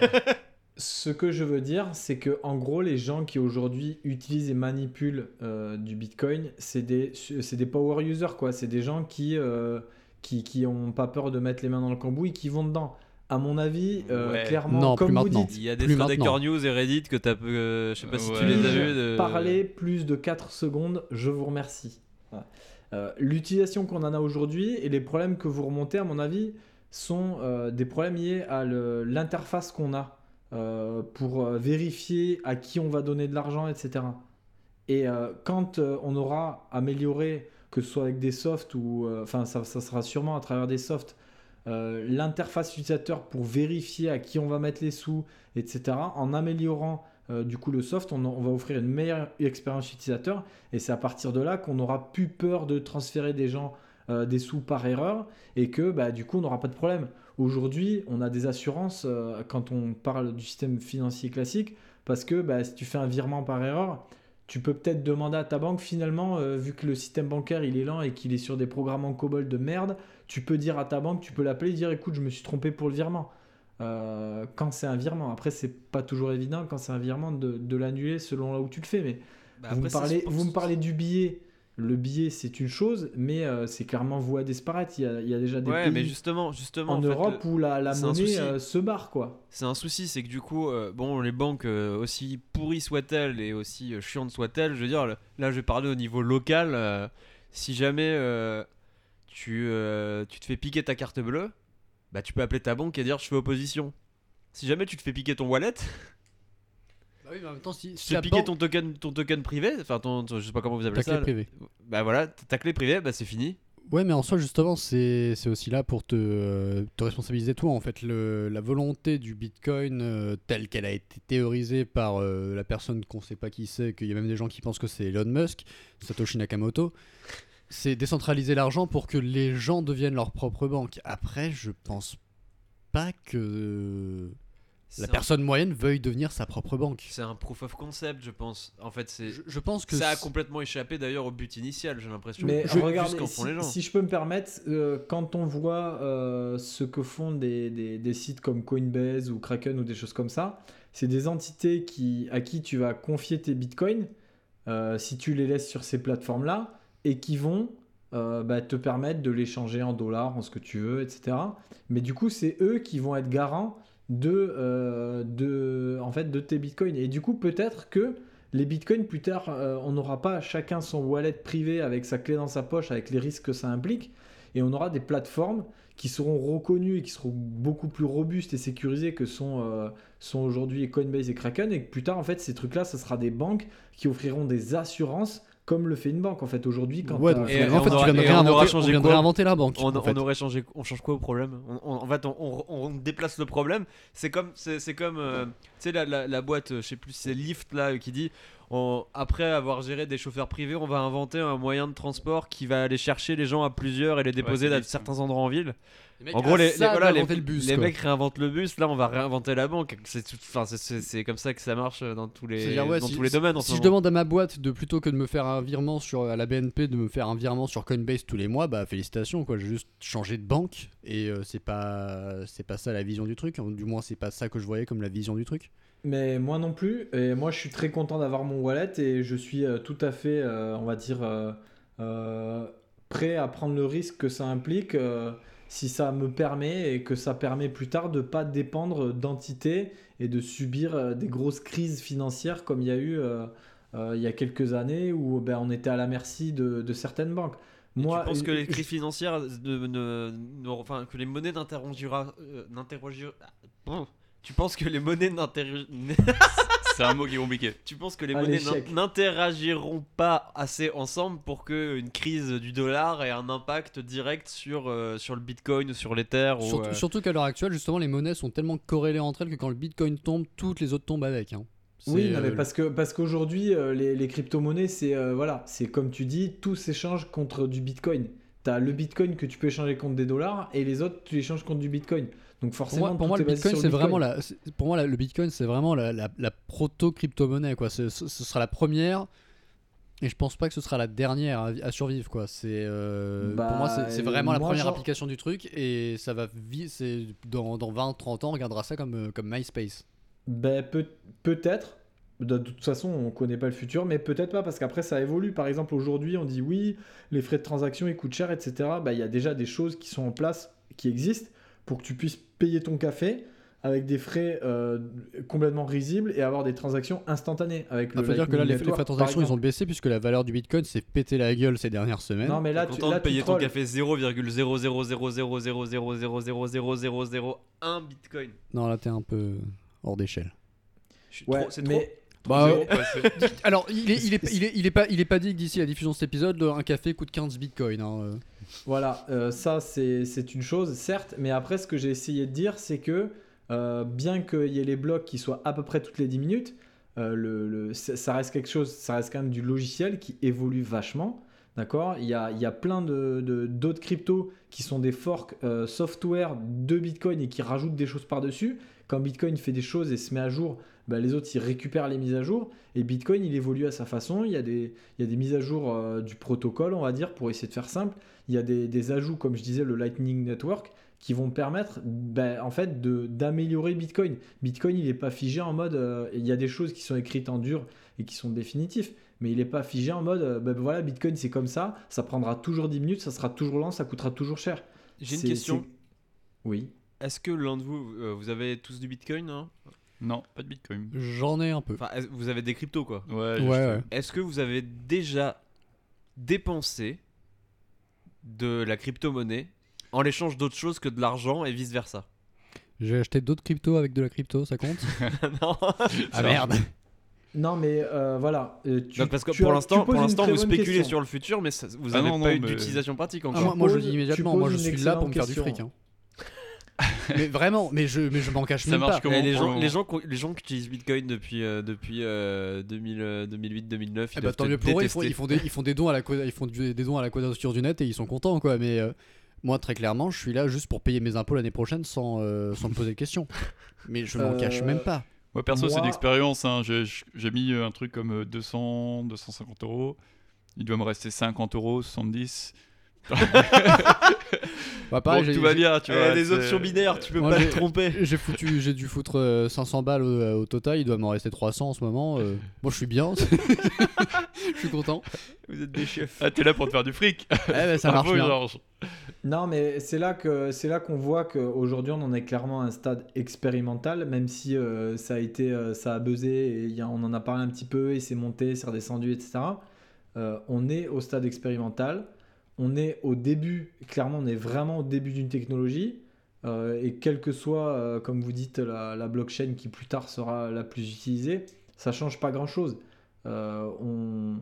Ce que je veux dire, c'est que en gros, les gens qui aujourd'hui utilisent et manipulent euh, du Bitcoin, c'est des, c'est des power users, quoi. C'est des gens qui, euh, qui, qui ont pas peur de mettre les mains dans le cambouis, qui vont dedans. À mon avis, euh, Ouais. clairement, Non, comme plus vous maintenant. dites, Il y a des maintenant. News et Reddit que t'as, euh, je sais pas si tu les as vus. De... parler plus de 4 secondes, je vous remercie. Voilà. Euh, L'utilisation qu'on en a aujourd'hui et les problèmes que vous remontez, à mon avis, sont euh, des problèmes liés à l'interface qu'on a euh, pour euh, vérifier à qui on va donner de l'argent, etc. Et euh, quand euh, on aura amélioré, que ce soit avec des softs ou. euh, Enfin, ça, sera sûrement à travers des softs, euh, l'interface utilisateur pour vérifier à qui on va mettre les sous, etc. En améliorant euh, du coup le soft, on, va offrir une meilleure expérience utilisateur et c'est à partir de là qu'on n'aura plus peur de transférer des gens des sous par erreur et que bah, du coup on n'aura pas de problème. Aujourd'hui, on a des assurances quand on parle du système financier classique parce que bah, si tu fais un virement par erreur, tu peux peut-être demander à ta banque finalement, euh, vu que le système bancaire il est lent et qu'il est sur des programmes en COBOL de merde, tu peux dire à ta banque, tu peux l'appeler et dire écoute, je me suis trompé pour le virement. Euh, quand c'est un virement, après c'est pas toujours évident quand c'est un virement de, de l'annuler selon là où tu le fais, mais Bah, après, parlez, vous me parlez du billet. Le billet, c'est une chose, mais euh, c'est clairement voué à disparaître. Il y a, il y a déjà des Ouais, pays mais justement, justement, en, en fait, Europe le- où la, la monnaie euh, se barre, quoi. c'est un souci, c'est que du coup, euh, bon, les banques, aussi pourries soient-elles et aussi chiantes soient-elles, je veux dire, là, je vais parler au niveau local. si jamais tu, tu te fais piquer ta carte bleue, bah, tu peux appeler ta banque et dire je fais opposition. Si jamais tu te fais piquer ton wallet, oui, mais en même temps, si, tu fais piquer ton token, ton token privé, enfin, ton, ton- je sais pas comment vous appelez ta ça. clé privée. Bah voilà, ta clé privée, bah c'est fini. Ouais, mais en soi, justement, c'est c'est aussi là pour te, euh, te responsabiliser toi. En fait, le, la volonté du Bitcoin euh, telle qu'elle a été théorisée par euh, la personne qu'on sait pas qui c'est, qu'il y a même des gens qui pensent que c'est Elon Musk, Satoshi Nakamoto, c'est décentraliser l'argent pour que les gens deviennent leur propre banque. Après, je pense pas que La un- personne moyenne veuille devenir sa propre banque. C'est un proof of concept, je pense. En fait, c'est. Je, je pense que Ça a complètement échappé d'ailleurs au but initial, j'ai l'impression. Mais plus regardez, qu'en si, font les gens. si je peux me permettre, euh, quand on voit euh, ce que font des, des- des sites comme Coinbase ou Kraken ou des choses comme ça, c'est des entités qui, à qui tu vas confier tes bitcoins euh, si tu les laisses sur ces plateformes-là et qui vont euh, bah, te permettre de les changer en dollars, en ce que tu veux, etc. Mais du coup, c'est eux qui vont être garants de, euh, de, en fait, de tes bitcoins. Et du coup, peut-être que les bitcoins, plus tard, euh, on n'aura pas chacun son wallet privé avec sa clé dans sa poche, avec les risques que ça implique. Et on aura des plateformes qui seront reconnues et qui seront beaucoup plus robustes et sécurisées que sont, euh, sont aujourd'hui Coinbase et Kraken. Et plus tard, en fait, ces trucs-là, ce sera des banques qui offriront des assurances comme le fait une banque. En fait, aujourd'hui, quand Ouais, t'as- donc Et finalement, en on fait, aura- tu viens de on on vient de quoi réinventer la banque. On, en fait. on aurait changé, on change quoi au problème on, on- En fait, on, on- on déplace le problème. C'est comme, c'est, comme, euh, tu sais la, la, la boîte, euh, je sais plus, si c'est Lyft là qui dit, on- après avoir géré des chauffeurs privés, on va inventer un moyen de transport qui va aller chercher les gens à plusieurs et les déposer dans vite, certains endroits en ville. En gros, les, ça, les- voilà, les, d'inventer le bus, les quoi. mecs réinventent le bus. Là, on va réinventer la banque. C'est comme ça que ça marche dans tous les, C'est-à-dire, ouais, dans si, tous les domaines. En si je demande à ma boîte de plutôt que de me faire un virement sur à la BNP de me faire un virement sur Coinbase tous les mois, bah félicitations quoi, j'ai juste changé de banque et euh, c'est pas c'est pas ça la vision du truc, du moins c'est pas ça que je voyais comme la vision du truc. Mais moi non plus. Et moi, je suis très content d'avoir mon wallet et je suis euh, tout à fait, euh, on va dire, euh, prêt à prendre le risque que ça implique si ça me permet et que ça permet plus tard de pas dépendre d'entités et de subir des grosses crises financières comme il y a eu euh, euh, il y a quelques années où ben, on était à la merci de, de certaines banques. Moi, tu penses que les crises financières, ne, ne- ne- enfin que les monnaies n'interrogera, euh. Tu penses que les monnaies n'interro- C'est un mot qui est compliqué. Tu penses que les Un monnaies n'interagiront pas assez ensemble pour que une crise du dollar ait un impact direct sur, euh, sur le Bitcoin ou sur l'Ether ou, Surtout, euh, surtout qu'à l'heure actuelle, justement, les monnaies sont tellement corrélées entre elles que quand le Bitcoin tombe, toutes les autres tombent avec. hein. Oui, C'est, non, mais euh, parce que parce qu'aujourd'hui euh, les, les crypto-monnaies c'est euh, voilà, c'est comme tu dis, tout s'échange contre du Bitcoin. Tu as le Bitcoin que tu peux échanger contre des dollars et les autres tu échanges contre du Bitcoin. Donc Pour forcément moi, pour moi, le Bitcoin, c'est vraiment la, pour moi, la- le Bitcoin, c'est vraiment la, la, la proto-crypto-monnaie, quoi. Ce, ce sera la première, et je pense pas que ce sera la dernière à, à survivre, quoi. C'est, euh, Bah, pour moi, c'est- c'est vraiment la première genre- application du truc, et ça va c'est dans, dans 20-30 ans, on regardera ça comme, euh, comme MySpace. Ben, peut- peut-être. De toute façon, on connaît pas le futur, mais peut-être pas parce qu'après ça évolue. Par exemple, aujourd'hui, on dit oui, les frais de transaction ils coûtent cher, etc. Ben, Il y a déjà des choses qui sont en place, qui existent pour que tu puisses payer ton café avec des frais euh, complètement risibles et avoir des transactions instantanées. Avec Il le faut dire que là, les, frais de transaction, ils ont baissé puisque la valeur du Bitcoin s'est pété la gueule ces dernières semaines. Non, mais là, T'es tu, de payer ton café 0,000000000000001 Bitcoin. Non, là, t'es un peu hors d'échelle. Ouais, c'est trop. Bah. Alors, il est, il, est, il, est, il, est pas, il est pas dit que d'ici la diffusion de cet épisode, un café coûte 15 bitcoins. hein, euh. Voilà, euh, ça c'est une chose, certes, mais après ce que j'ai essayé de dire, c'est que euh, bien qu'il y ait les blocs qui soient à peu près toutes les 10 minutes, euh, le, le- ça reste quelque chose, ça reste quand même du logiciel qui évolue vachement. D'accord? Il y, a, il y a plein de- de- d'autres cryptos qui sont des forks software de Bitcoin et qui rajoutent des choses par-dessus. Quand Bitcoin fait des choses et se met à jour, bah, les autres ils récupèrent les mises à jour. Et Bitcoin il évolue à sa façon. Il y a des, il y a des mises à jour euh, du protocole, on va dire, pour essayer de faire simple il y a des, des ajouts, comme je disais, le Lightning Network, qui vont permettre ben, en fait d'améliorer Bitcoin. Bitcoin, il n'est pas figé en mode. euh, il y a des choses qui sont écrites en dur et qui sont définitifs, mais il n'est pas figé en mode. euh, ben, voilà, Bitcoin, c'est comme ça, ça prendra toujours 10 minutes, ça sera toujours lent, ça coûtera toujours cher. J'ai une question. Oui. Est-ce que l'un de vous, euh, vous avez tous du Bitcoin hein? Non, pas de Bitcoin. J'en ai un peu. Enfin, vous avez des cryptos quoi. Ouais, ouais. Est-ce que vous avez déjà dépensé de la crypto-monnaie en l'échange d'autre chose que de l'argent et vice versa J'ai acheté d'autres cryptos avec de la crypto, ça compte? Non. Ah merde Non, mais euh, voilà. euh, tu- Donc, parce que tu pour as- l'instant, tu poses pour une l'instant, très vous bonne spéculez question. sur le futur, mais ça- vous Ah n'avez non, pas non, eu mais- d'utilisation pratique Ah, encore. moi, moi, je dis tu immédiatement, poses moi je une suis là pour me faire du question. fric. hein. mais vraiment, mais je, mais je m'en cache Ça même marche pas. comment Eh, les, gens, les, gens, qui- les gens qui utilisent Bitcoin depuis, euh, depuis euh, 2000, euh, 2008-2009, ils Eh bah, tant mieux pour eux, ils font, détester. ils font des, ils font des dons à la ils font du- des dons à la quadrature du net et ils sont contents quoi. Mais euh, moi très clairement, je suis là juste pour payer mes impôts l'année prochaine sans, euh, sans me poser de questions. Mais je m'en Euh, cache même pas. Moi, perso, c'est Moi- une expérience. hein. J'ai mis euh, un truc comme euh, 200, 250 euros. Il doit me rester 50 euros, 70. Bah, pareil, Bon, j'ai- tout va bien, tu Eh, vois. les c'est- options binaires, tu peux Moi, pas te tromper. J'ai foutu, j'ai dû foutre euh, 500 balles au, au total, il doit m'en rester 300 en ce moment. euh. Moi je suis bien, je suis content. Vous êtes des chefs. Ah, t'es là pour te faire du fric. Eh ben, ça marche Bravo, bien. Georges. Non, mais c'est là que c'est là qu'on voit qu'aujourd'hui on en est clairement à un stade expérimental, même si euh, ça a été, euh, ça a buzzé et il y a- on en a parlé un petit peu et c'est monté, c'est redescendu, etc. Euh, on est au stade expérimental, on est au début, clairement on est vraiment au début d'une technologie euh, et quelle que soit, euh, comme vous dites, la, la blockchain qui plus tard sera la plus utilisée, ça change pas grand chose. on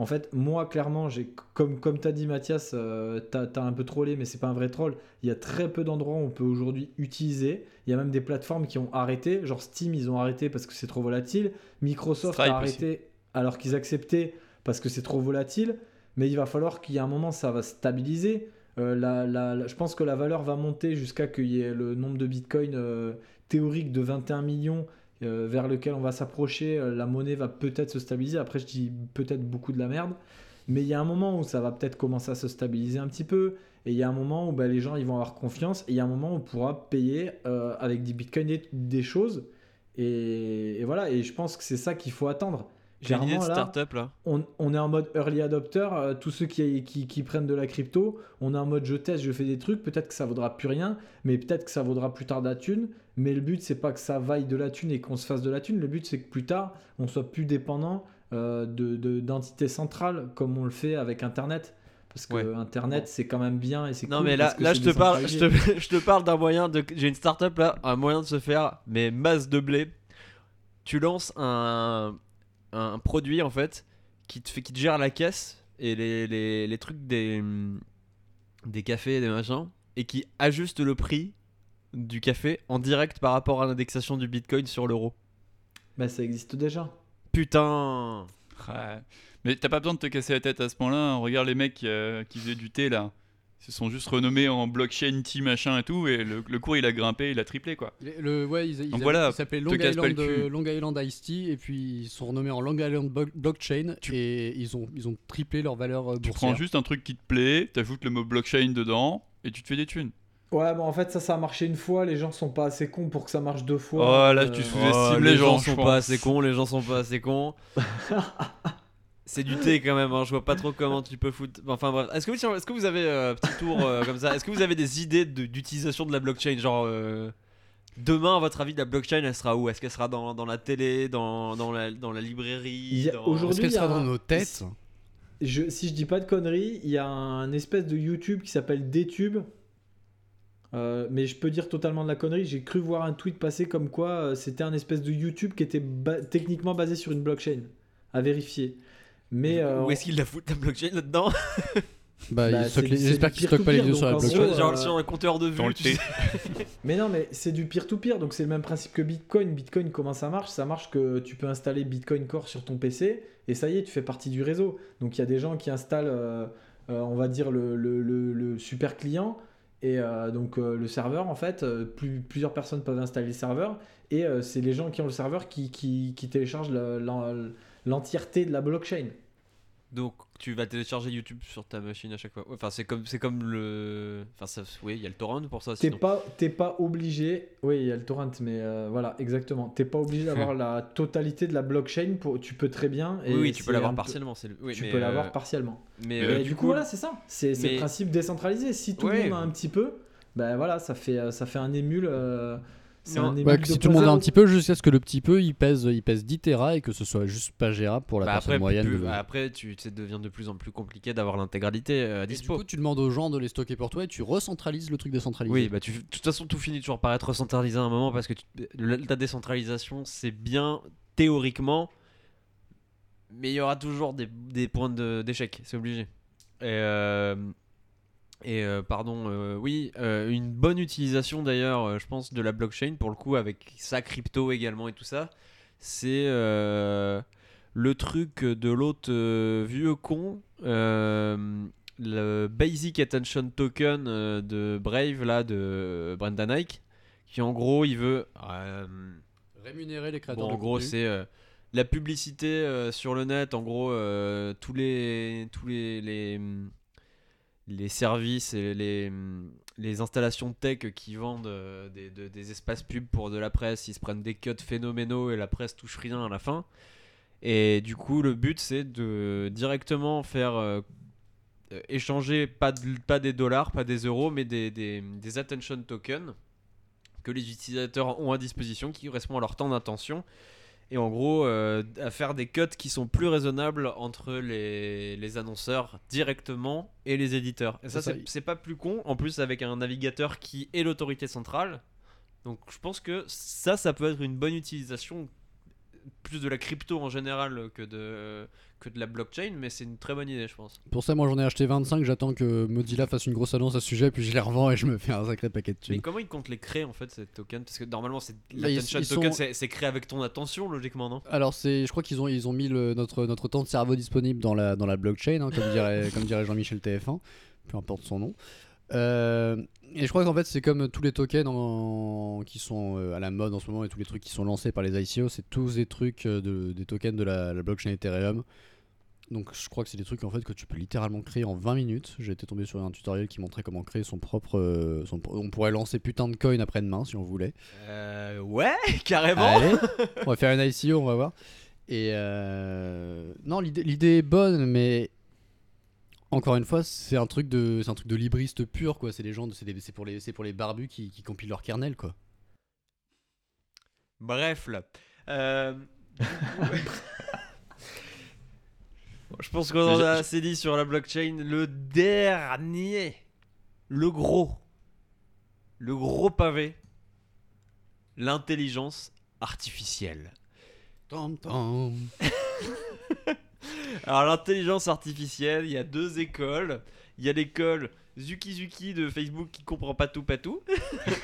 en fait, moi, clairement, j'ai, comme, comme tu as dit, Mathias, euh, tu as, un peu trollé, mais c'est pas un vrai troll. Il y a très peu d'endroits où on peut aujourd'hui utiliser. Il y a même des plateformes qui ont arrêté. Genre Steam, ils ont arrêté parce que c'est trop volatile. Microsoft Stripe a arrêté. alors qu'ils acceptaient parce que c'est trop volatile. Mais il va falloir qu'il y ait un moment, ça va stabiliser. Euh, je pense que la valeur va monter jusqu'à qu'il y ait le nombre de bitcoins euh, théorique de 21 millions euh, vers lequel on va s'approcher. Euh, la monnaie va peut-être se stabiliser. Après, je dis peut-être beaucoup de la merde. Mais il y a un moment où ça va peut-être commencer à se stabiliser un petit peu. Et il y a un moment où bah, les gens vont avoir confiance. Et il y a un moment où on pourra payer avec des bitcoins des, des choses. Et voilà. Et je pense que c'est ça qu'il faut attendre. J'ai une idée de Clairement, là, start-up là. on, on est en mode early adopter, euh, tous ceux qui, qui, qui prennent de la crypto, on est en mode je teste, je fais des trucs, peut-être que ça vaudra plus rien, mais peut-être que ça vaudra plus tard de la thune, mais le but c'est pas que ça vaille de la thune et qu'on se fasse de la thune, le but c'est que plus tard on soit plus dépendant euh, de, de- d'entités centrales comme on le fait avec Internet. Parce que Ouais. Internet c'est quand même bien et c'est Non cool mais là, là je te parle, je décentralisé. te, je te parle d'un moyen de, j'ai une startup là, un moyen de se faire mais masse de blé. Tu lances un, un produit en fait qui te fait, qui te gère la caisse et les, les, les trucs des des cafés et des machins et qui ajuste le prix du café en direct par rapport à l'indexation du Bitcoin sur l'euro. Bah, ça existe déjà. Putain. Ouais. Mais t'as pas besoin de te casser la tête à ce point-là. Regarde les mecs euh, qui faisaient du thé là. Ils se sont juste renommés en blockchain, tea machin et tout. Et le, le cours il a grimpé, il a triplé quoi. Les- Le, ouais, ils, ils Donc voilà, Long le euh. Long Island Ice Tea et puis ils sont renommés en Long Island Blockchain et ils ont, ils ont triplé leur valeur euh, Tu boursière. prends juste un truc qui te plaît, t'ajoutes le mot blockchain dedans et tu te fais des thunes. Ouais, mais en fait, ça, ça a marché une fois. Les gens sont pas assez cons pour que ça marche deux fois. Oh, là, Euh, tu sous-estimes Oh, les gens, sont pas assez cons, les gens sont pas assez cons. C'est du thé quand même, hein, je vois pas trop comment tu peux foutre. Enfin bref, est-ce que, vous- est-ce que vous avez, euh, petit tour euh, comme ça, est-ce que vous avez des idées d'utilisation de la blockchain? Genre, euh, demain, à votre avis, la blockchain, elle sera où? Est-ce qu'elle sera dans, dans la télé, dans, dans, la, dans la librairie dans- aujourd'hui- a sera dans nos têtes? Je, si je dis pas de conneries, il y a un espèce de YouTube qui s'appelle DTube. Euh, mais je peux dire totalement de la connerie. J'ai cru voir un tweet passer comme quoi euh, c'était un espèce de YouTube qui était ba- techniquement basé sur une blockchain. À vérifier. Mais euh, Où est-ce qu'il la fout la blockchain là-dedans Bah, Bah, ils stockent c'est- les- c'est J'espère du qu'ils stockent pas les vidéos sur la donc en blockchain. gros, Genre euh, sur un compteur de Dans vues le tu thé. sais. Mais non, mais c'est du peer-to-peer, donc c'est le même principe que Bitcoin. Bitcoin, comment ça marche? Ça marche que tu peux installer Bitcoin Core sur ton PC et ça y est, tu fais partie du réseau. Donc il y a des gens qui installent, euh, euh, on va dire, le, le- le- le super client et euh, donc euh, le serveur, en fait, euh, plus- plusieurs personnes peuvent installer le serveur et euh, c'est les gens qui ont le serveur qui, qui- qui téléchargent le- l'en- l'entièreté de la blockchain. Donc tu vas télécharger YouTube sur ta machine à chaque fois. Enfin, c'est comme, c'est comme le. Enfin, ça, oui, il y a le torrent pour ça. T'es pas, t'es pas obligé. Oui, il y a le torrent, mais euh, voilà, exactement. T'es pas obligé d'avoir la totalité de la blockchain. Pour, tu peux très bien. Et Oui, oui, tu peux l'avoir partiellement. c'est le- oui, tu mais, peux euh, l'avoir partiellement. Mais Euh, euh, du coup, voilà, c'est ça. C'est c'est mais- le principe décentralisé. Si tout Ouais. le monde a un petit peu, ben voilà, ça fait, euh, ça fait un émule. Non. Ouais, si tout le 2.0. monde a un petit peu, jusqu'à ce que le petit peu il pèse, il pèse 10 Tera et que ce soit juste pas gérable pour la bah, personne après, moyenne. plus- de- après, tu ça devient de plus en plus compliqué d'avoir l'intégralité euh, à Et du dispo. coup, tu demandes aux gens de les stocker pour toi et tu recentralises le truc décentralisé. Oui, bah tu, de toute façon, tout finit toujours par être centralisé à un moment parce que tu- ta décentralisation, c'est bien théoriquement, mais il y aura toujours des, des points de- d'échec, c'est obligé. Et, euh, et euh, pardon, euh, oui, euh, une bonne utilisation d'ailleurs, je pense, de la blockchain pour le coup, avec sa crypto également et tout ça, c'est le truc de l'autre vieux con. le Basic Attention Token de Brave, là, de Brendan Ike, qui en gros, il veut. Rémunérer les créateurs bon, en gros, contenu. c'est la publicité sur le net. En gros, tous les, tous les, les, les services et les, les installations tech qui vendent euh, des, de- des espaces pubs pour de la presse, ils se prennent des cuts phénoménaux et la presse touche rien à la fin. Et du coup, le but, c'est de directement faire euh, euh, échanger pas, pas des dollars, pas des euros, mais des, des, des attention tokens que les utilisateurs ont à disposition qui correspondent à leur temps d'attention. Et en gros, euh, à faire des cuts qui sont plus raisonnables entre les, les annonceurs directement et les éditeurs. Et ça, c'est pas plus con. En plus, avec un navigateur qui est l'autorité centrale. Donc, je pense que ça, ça peut être une bonne utilisation plus de la crypto en général que de, que de la blockchain, mais c'est une très bonne idée, je pense. Pour ça, moi j'en ai acheté 25. J'attends que Mozilla fasse une grosse annonce à ce sujet, puis je les revends et je me fais un sacré paquet de Mais thunes. comment ils comptent les créer en fait, ces tokens? Parce que normalement, c'est ils- l'attention token, sont- c'est- c'est créé avec ton attention, logiquement, non? Alors, c'est, je crois qu'ils ont, ils ont mis le- notre, notre temps de cerveau disponible dans la, dans la blockchain, hein, comme dirait, comme dirait Jean-Michel TF1, peu importe son nom. Euh, et je crois qu'en fait, c'est comme tous les tokens en- qui sont euh, à la mode en ce moment et tous les trucs qui sont lancés par les ICO, c'est tous des trucs euh, de, des tokens de la, la blockchain Ethereum. Donc, je crois que c'est des trucs en fait que tu peux littéralement créer en 20 minutes. J'ai été tombé sur un tutoriel qui montrait comment créer son propre. son- on pourrait lancer putain de coin après-demain si on voulait. Euh, Ouais, carrément Allez, on va faire une ICO, on va voir. Et euh, non, l'idée est bonne, mais encore une fois, c'est un truc de, c'est un truc de libriste pur, quoi. C'est les gens, de- c'est pour les, c'est pour les barbus qui, qui compilent leur kernel, quoi. Bref, là. Euh, Bon, Je pense qu'on en a assez dit sur la blockchain. Le dernier, le gros, le gros pavé, l'intelligence artificielle. Tam, tam. Alors l'intelligence artificielle, il y a deux écoles. Il y a l'école Zuki Zuki de Facebook qui comprend pas tout, pas tout,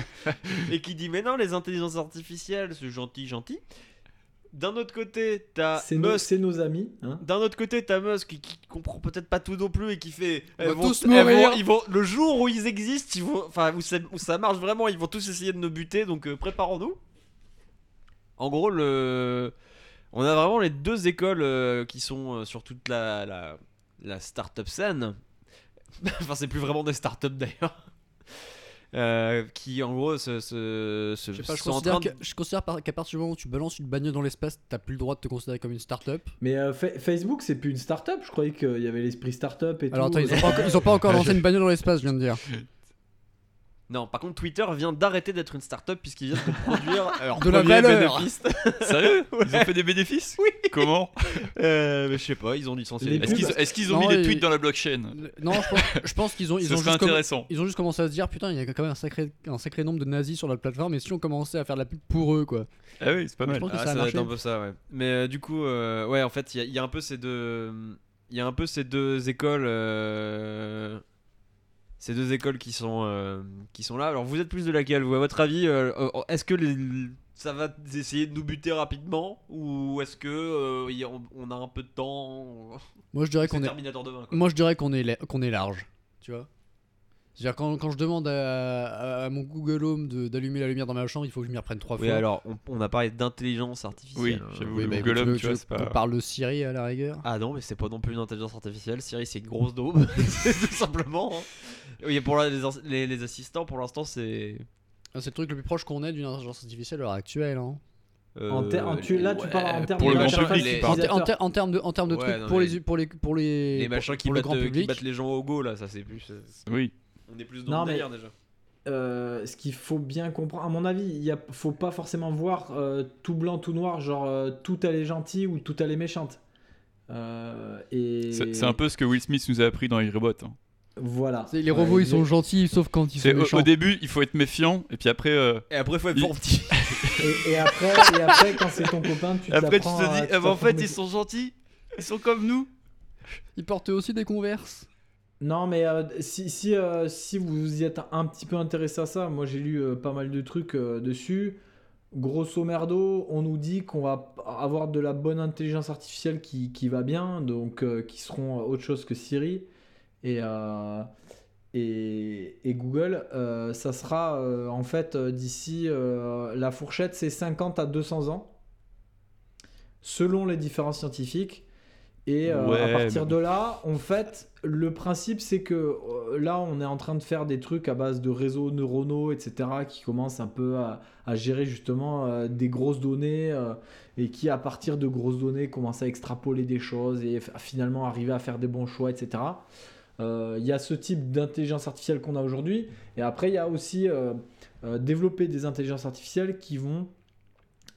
et qui dit mais non les intelligences artificielles c'est gentil, gentil. D'un autre côté, t'as C'est nos, Musk c'est nos amis. Hein. D'un autre côté, t'as Musk qui, qui comprend peut-être pas tout non plus et qui fait. Elles va vont- tous elles vont- mourir. ils vont, le jour où ils existent, ils vont, enfin où, ça- où ça marche vraiment, ils vont tous essayer de nous buter. Donc euh, préparons-nous. En gros, le, on a vraiment les deux écoles euh, qui sont euh, sur toute la la, la startup scène. enfin, c'est plus vraiment des startups d'ailleurs. Euh, qui en gros se, se, se- Je sais pas, je sont en considère, train de- que- je considère par- qu'à partir du moment où tu balances une bagnole dans l'espace, t'as plus le droit de te considérer comme une start-up. Mais euh, Fa- Facebook, c'est plus une start-up. Je croyais qu'il y avait l'esprit start-up et Alors tout. attends, ils ont pas encore, ils ont pas encore lancé une bagnole dans l'espace, je viens de dire. Non, par contre, Twitter vient d'arrêter d'être une startup puisqu'ils viennent de produire leur De la premier valeur. bénéfice. Sérieux? Ils ont fait des bénéfices? Oui. Comment? Euh, mais je sais pas, ils ont licencié Les Est-ce qu'ils est-ce qu'ils ont Non, mis des et- tweets dans la blockchain? Non, je pense, je pense qu'ils ont, ils Ce ont serait juste comm- intéressant. ils ont juste commencé à se dire putain, il y a quand même un sacré, un sacré nombre de nazis sur la plateforme, et si on commençait à faire de la pub pour eux, quoi. Ah oui, c'est pas Je mal. pense que Ah, ça a ça doit être marché. un peu ça, ouais. Mais euh, du coup, euh, ouais, en fait, il y, a- il y a un peu ces deux, il y a un peu ces deux écoles, euh, ces deux écoles qui sont, euh, qui sont là. Alors, vous êtes plus de laquelle, vous, à votre avis, euh, euh, est-ce que les, ça va essayer de nous buter rapidement ou est-ce que euh, on, a un peu de temps Moi, je dirais qu'on est, Terminator demain. Quoi. moi, je dirais qu'on est, la- qu'on est large, tu vois. C'est-à-dire quand, quand je demande à, à- à mon Google Home de- d'allumer la lumière dans ma chambre, il faut que je m'y reprenne trois Oui, fois. alors, on, on a parlé d'intelligence Oui, artificielle. hein. j'avoue. Oui, le bah, Google Home, veux- tu vois, c'est pas- qu'on parle de Siri à la rigueur? Ah non, mais c'est pas non plus une intelligence artificielle. Siri, c'est une grosse daube, tout simplement. hein. Oui, pour la- les, les, les assistants, pour l'instant, c'est. Ah, C'est le truc le plus proche qu'on ait d'une intelligence artificielle à l'heure actuelle. hein. En ter- en- tu- là, tu ouais, parles en termes Pour les le grand machins- public, les- tu parles. En, ter- en Utilisateur. ter- en termes de, en termes de Ouais, trucs non, pour, les, pour, les, pour les, les pour- machins qui, pour le battent, grand euh, qui public. battent les gens au go, là, ça c'est plus. euh, Oui. On est plus dans Non, le mais- délire déjà. Euh, ce qu'il faut bien comprendre, à mon avis, il y a, faut pas forcément voir euh, tout blanc, tout noir, genre euh, tout elle est gentille ou tout elle est méchante. Euh, et C'est un peu ce que Will Smith nous a appris dans iRobot. hein. voilà. Les robots, Ouais, ils sont gentils, sauf quand ils sont au, méchants. au début, il faut être méfiant, et puis après, euh, Et après, faut être Il- petit. Et, et après, et après, quand c'est ton copain, tu après tu te à- dis, tu ah bah, en fait, ils sont gentils, ils sont comme nous. Ils portent aussi des converses. Non, mais euh, si, si, euh, si vous y êtes un petit peu intéressé à ça, moi j'ai lu euh, pas mal de trucs dessus. Grosso merdo, on nous dit qu'on va avoir de la bonne intelligence artificielle qui, va bien, donc qui seront autre chose que Siri et, et, Google. Ça sera en fait d'ici la fourchette, c'est 50 à 200 ans, selon les différents scientifiques. Et euh, Ouais, à partir mais- de là, en fait, le principe c'est que euh, là, on est en train de faire des trucs à base de réseaux neuronaux, etc., qui commencent un peu à, à gérer justement euh, des grosses données et qui, à partir de grosses données, commencent à extrapoler des choses et finalement arriver à faire des bons choix, etc. Il y a ce type d'intelligence artificielle qu'on a aujourd'hui. Et après, il y a aussi développer des intelligences artificielles qui vont,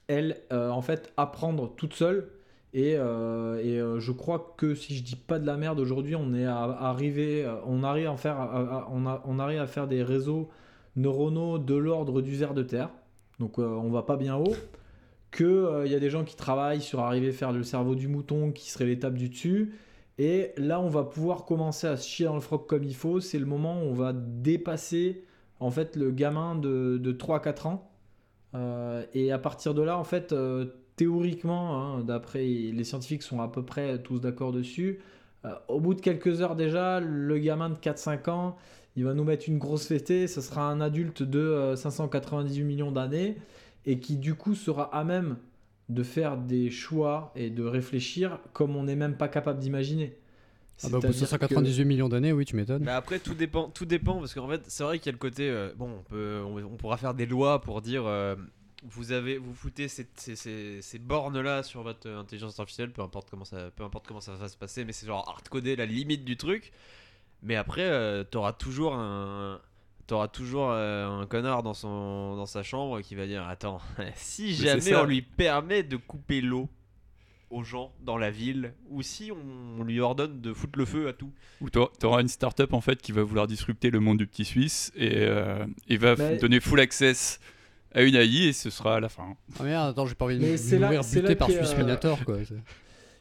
elles, en fait, apprendre toutes seules. Et, euh, euh, je crois que si je dis pas de la merde aujourd'hui, on est à, euh, on arrive à faire, on, arrive à faire des réseaux neuronaux de l'ordre du ver de terre. Donc euh, on va pas bien haut. qu'il euh, y a des gens qui travaillent sur arriver à faire le cerveau du mouton qui serait l'étape du dessus. Et là, on va pouvoir commencer à se chier dans le froc comme il faut. C'est le moment où on va dépasser en fait le gamin de, de 3-4 ans. Et à partir de là, en fait, théoriquement, hein, d'après les scientifiques sont à peu près tous d'accord dessus, euh, au bout de quelques heures déjà, le gamin de 4-5 ans, il va nous mettre une grosse fêtée. Ce sera un adulte de euh, 598 millions d'années et qui du coup sera à même de faire des choix et de réfléchir comme on n'est même pas capable d'imaginer. Ah bah, au bout de C'est-à-dire 198 millions d'années, oui, tu m'étonnes. Bah après tout dépend, tout dépend parce qu'en fait c'est vrai qu'il y a le côté euh, bon on peut on, on pourra faire des lois pour dire euh, vous avez vous foutez ces, ces, ces, ces bornes là sur votre euh, intelligence artificielle peu importe comment ça peu importe comment ça va se passer mais c'est genre hardcodé la limite du truc. Mais après euh, t'auras toujours un t'auras toujours euh, un connard dans son dans sa chambre qui va dire attends si jamais on lui permet de couper l'eau aux gens dans la ville ou si on, on lui ordonne de foutre le feu à tout. Ou tu auras une startup en fait qui va vouloir disrupter le monde du petit Suisse et, euh, et va Mais- donner full access à une AI et ce sera à la fin. Ah merde, attends, j'ai pas envie de Mais c'est là- mourir c'est buté là par Swiss euh, Minator, quoi.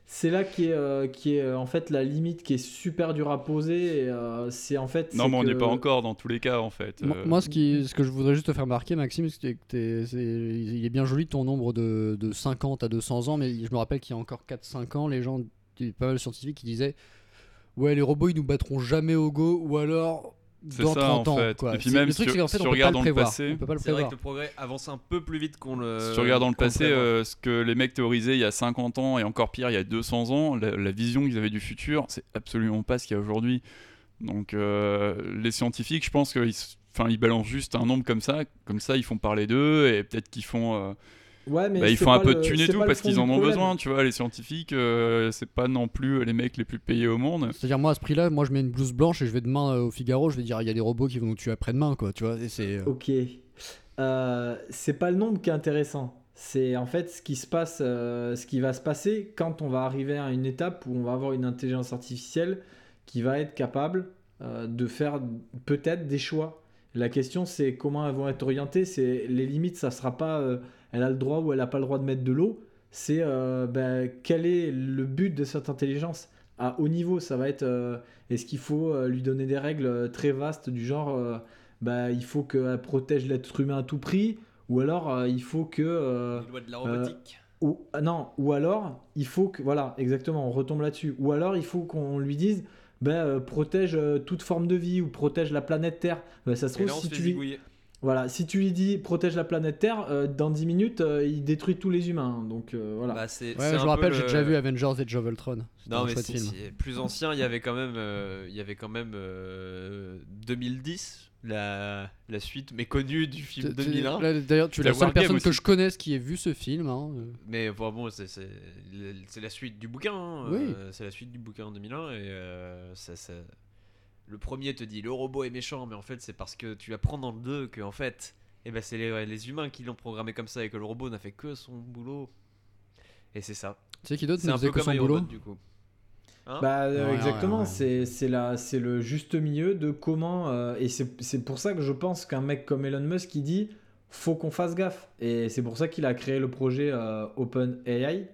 c'est- là qui est, euh, qui est euh, en fait la limite qui est super dure à poser. et, euh, c'est en fait. Non c'est mais on n'est que- pas encore dans tous les cas en fait. Moi, Euh, moi, ce, qui, ce que je voudrais juste te faire remarquer, Maxime, c'est que t'es- c'est- il est bien joli ton nombre de, de 50 à 200 ans, mais je me rappelle qu'il y a encore 4-5 ans, les gens, il y a pas mal de scientifiques qui disaient Ouais, les robots ils nous battront jamais au go, ou alors C'est dans ça, 30 en ans. fait. quoi. Et puis C'est- même le truc, si c'est qu'en tu- fait, si on peut pas regardes le dans le prévoir. passé- On peut pas le C'est vrai que prévoir. le progrès avance un peu plus vite qu'on le. Si tu regardes dans le passé, euh, ce que les mecs théorisaient il y a 50 ans et encore pire il y a 200 ans, la, la vision qu'ils avaient du futur, c'est absolument pas ce qu'il y a aujourd'hui. Donc euh, les scientifiques, je pense qu'ils ils balancent juste un nombre comme ça, comme ça ils font parler d'eux et peut-être qu'ils font, euh, Ouais, mais bah, ils font un peu de thunes et tout parce qu'ils en ont problème. besoin, tu vois. Les scientifiques, euh, c'est pas non plus les mecs les plus payés au monde. C'est-à-dire, moi, à ce prix-là, moi, je mets une blouse blanche et je vais demain euh, au Figaro, je vais dire Il y a des robots qui vont nous tuer après-demain, quoi, tu vois. Et c'est. euh, Ok. Euh, c'est pas le nombre qui est intéressant. C'est en fait ce qui se passe, euh, ce qui va se passer quand on va arriver à une étape où on va avoir une intelligence artificielle qui va être capable euh, de faire peut-être des choix. La question c'est comment elles vont être orientées. C'est les limites, ça sera pas euh, elle a le droit ou elle a pas le droit de mettre de l'eau. C'est euh, ben, quel est le but de cette intelligence à haut niveau? Ça va être euh, est-ce qu'il faut euh, lui donner des règles très vastes du genre euh, bah, il faut qu'elle protège l'être humain à tout prix, ou alors il faut que. Les lois de la robotique. ou, ah non, ou alors il faut que. Voilà, exactement, on retombe là-dessus. Ou alors il faut qu'on lui dise bah, euh, protège toute forme de vie ou protège la planète Terre. Ça se trouve, si tu, lui. Voilà, si tu lui dis protège la planète Terre, euh, dans 10 minutes, euh, il détruit tous les humains. Donc euh, voilà. Bah, c'est- Ouais, c'est je me rappelle, j'ai déjà vu Avengers et Ultron. C'était Non mais si, si, plus ancien, il y avait quand même, euh, il y avait quand même euh, 2010, la, la suite méconnue du film Tu- tu- 2001. là, D'ailleurs, tu es la seule personne que je connaisse qui ait vu ce film. hein. Mais bon, bon, c'est c'est- c'est la suite du bouquin. hein, Oui. euh, c'est la suite du bouquin en 2001 et euh, ça, ça- le premier te dit le robot est méchant, mais en fait c'est parce que tu apprends dans le 2 que en fait, eh ben, c'est les, les humains qui l'ont programmé comme ça et que le robot n'a fait que son boulot. Et c'est ça. Tu sais qui d'autre un faisait peu que comme son boulot du coup. Hein Bah euh, Ouais, ouais, exactement, ouais. c'est c'est la c'est le juste milieu de comment euh, et c'est c'est pour ça que je pense qu'un mec comme Elon Musk qui dit faut qu'on fasse gaffe et c'est pour ça qu'il a créé le projet euh, OpenAI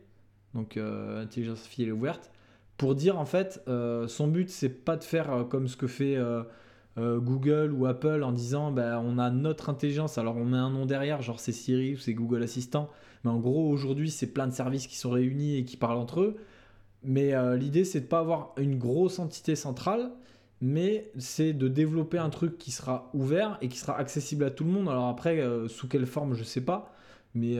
donc euh, intelligence artificielle ouverte pour dire en fait euh, son but c'est pas de faire euh, comme ce que fait euh, Google ou Apple en disant bah, on a notre intelligence alors on met un nom derrière genre c'est Siri ou c'est Google Assistant mais en gros aujourd'hui c'est plein de services qui sont réunis et qui parlent entre eux mais l'idée, c'est de pas avoir une grosse entité centrale, mais c'est de développer un truc qui sera ouvert et qui sera accessible à tout le monde. Alors après, sous quelle forme, je sais pas. Mais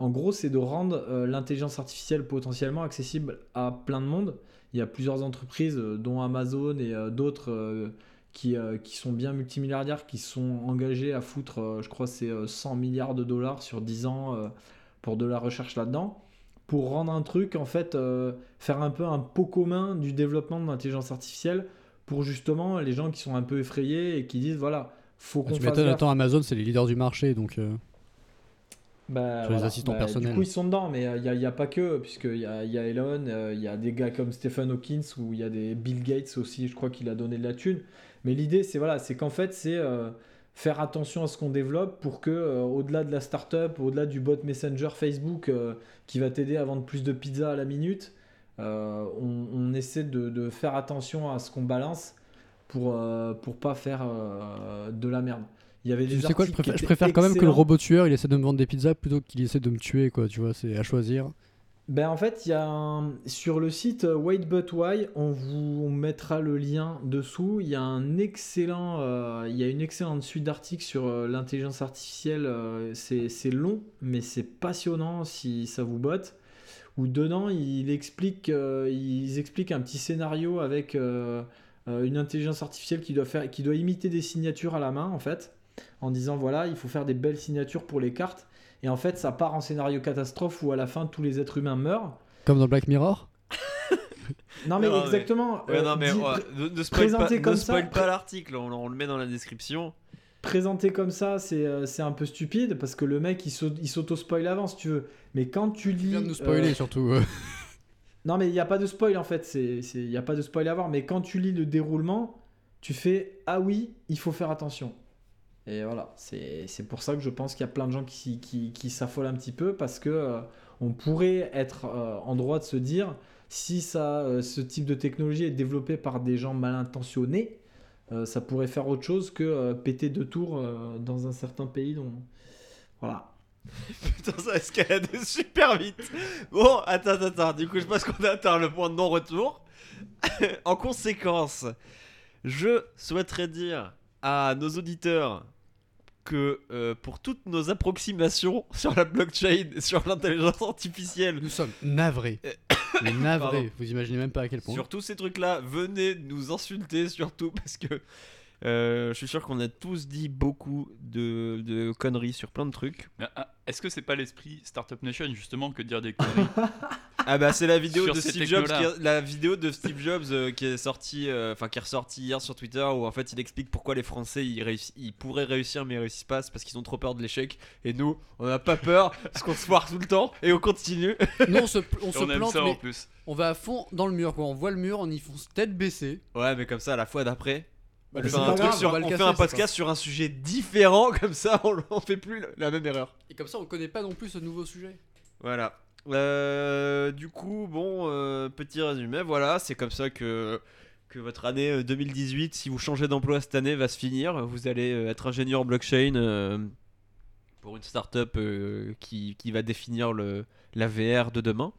en gros, c'est de rendre euh, l'intelligence artificielle potentiellement accessible à plein de monde. Il y a plusieurs entreprises, euh, dont Amazon et euh, d'autres, qui, qui sont bien multimilliardaires, qui sont engagés à foutre, je crois, c'est euh, 100 milliards de dollars sur 10 ans pour de la recherche là-dedans pour rendre un truc, en fait, faire un peu un pot commun du développement de l'intelligence artificielle pour justement les gens qui sont un peu effrayés et qui disent voilà, faut qu'on Tu fasse m'étonnes, gaffe. attends, Amazon, c'est les leaders du marché, donc. Bah, Sur les assistants personnels. Du coup, ils sont dedans, mais il n'y a, pas que, puisqu'il y a, y a Elon, euh, il y a des gars comme Stephen Hawkins, ou il y a des Bill Gates aussi, je crois qu'il a donné de la thune. Mais l'idée, c'est voilà, c'est qu'en fait, c'est euh, faire attention à ce qu'on développe pour que, euh, au-delà de la startup, au-delà du bot Messenger Facebook euh, qui va t'aider à vendre plus de pizza à la minute, euh, on, on essaie de, de faire attention à ce qu'on balance pour, pour pas faire de la merde. Il y avait des Tu sais quoi, je préfère, je étaient préfère quand même que le robot tueur il essaie de me vendre des pizzas plutôt qu'il essaie de me tuer, quoi. Tu vois, c'est à choisir. Ben en fait, il y a un- sur le site euh, Wait But Why, on vous mettra le lien dessous. Il y a un excellent, euh, il y a une excellente suite d'articles sur euh, l'intelligence artificielle. euh, c'est long, mais c'est passionnant si ça vous botte. Où dedans, il explique, ils expliquent un petit scénario avec une intelligence artificielle qui doit faire, qui doit imiter des signatures à la main en fait, en disant voilà, il faut faire des belles signatures pour les cartes. Et en fait, ça part en scénario catastrophe où à la fin tous les êtres humains meurent. Comme dans Black Mirror? Non mais Non, exactement. Euh, non, mais dit- ouais, ne, ne spoil pas, présenté ne comme spoil ça, pas l'article, on, on le met dans la description. présenté comme ça, c'est euh, c'est un peu stupide parce que le mec il s'au- il s'auto-spoil avant si tu veux. Mais quand tu Il lis. vient de nous spoiler euh, surtout. euh. Non mais il n'y a pas de spoil en fait, c'est c'est- il n'y a pas de spoil à voir. Mais quand tu lis le déroulement, tu fais Ah oui, il faut faire attention. Et voilà, c'est pour ça que je pense qu'il y a plein de gens qui, qui, qui s'affolent un petit peu parce que euh, on pourrait être euh, en droit de se dire si ça, euh, ce type de technologie est développé par des gens mal intentionnés, ça pourrait faire autre chose que péter deux tours dans un certain pays. Donc voilà. Putain, ça escalade super vite. Bon, attends, attends, attends. Du coup, je pense qu'on a atteint le point de non-retour. en conséquence, je souhaiterais dire à nos auditeurs que euh, pour toutes nos approximations sur la blockchain, sur l'intelligence artificielle, Nous sommes navrés. Mais Pardon. navrés. Vous imaginez même pas à quel point. sur tous ces trucs-là, venez nous insulter surtout parce que euh, je suis sûr qu'on a tous dit beaucoup de, de conneries sur plein de trucs. Ah, Est-ce que c'est pas l'esprit Startup Nation justement que de dire des conneries Ah bah c'est la vidéo Sur de ces Steve Jobs, qui est- la vidéo de Steve Jobs euh, qui est sortie, euh, enfin qui est ressortie hier sur Twitter où en fait il explique pourquoi les Français ils, pourraient réussir mais ils réussissent pas, c'est parce qu'ils ont trop peur de l'échec et nous on n'a pas peur parce qu'on se foire tout le temps et on continue. Nous on se, on se On aime plante, ça en mais plus. on va à fond dans le mur. Quoi. On voit le mur, on y fonce tête baissée. Ouais mais comme ça à la fois d'après. Bah, on c'est fait, un, truc sur- on fait un podcast sur un sujet différent comme ça on, on fait plus la même erreur. Et comme ça, on connaît pas non plus ce nouveau sujet. Voilà. Euh, du coup, bon, euh, petit résumé, voilà, c'est comme ça que, que votre année euh, 2018, si vous changez d'emploi cette année, va se finir. Vous allez euh, être ingénieur blockchain euh, pour une startup euh, qui, qui va définir le, la VR de demain.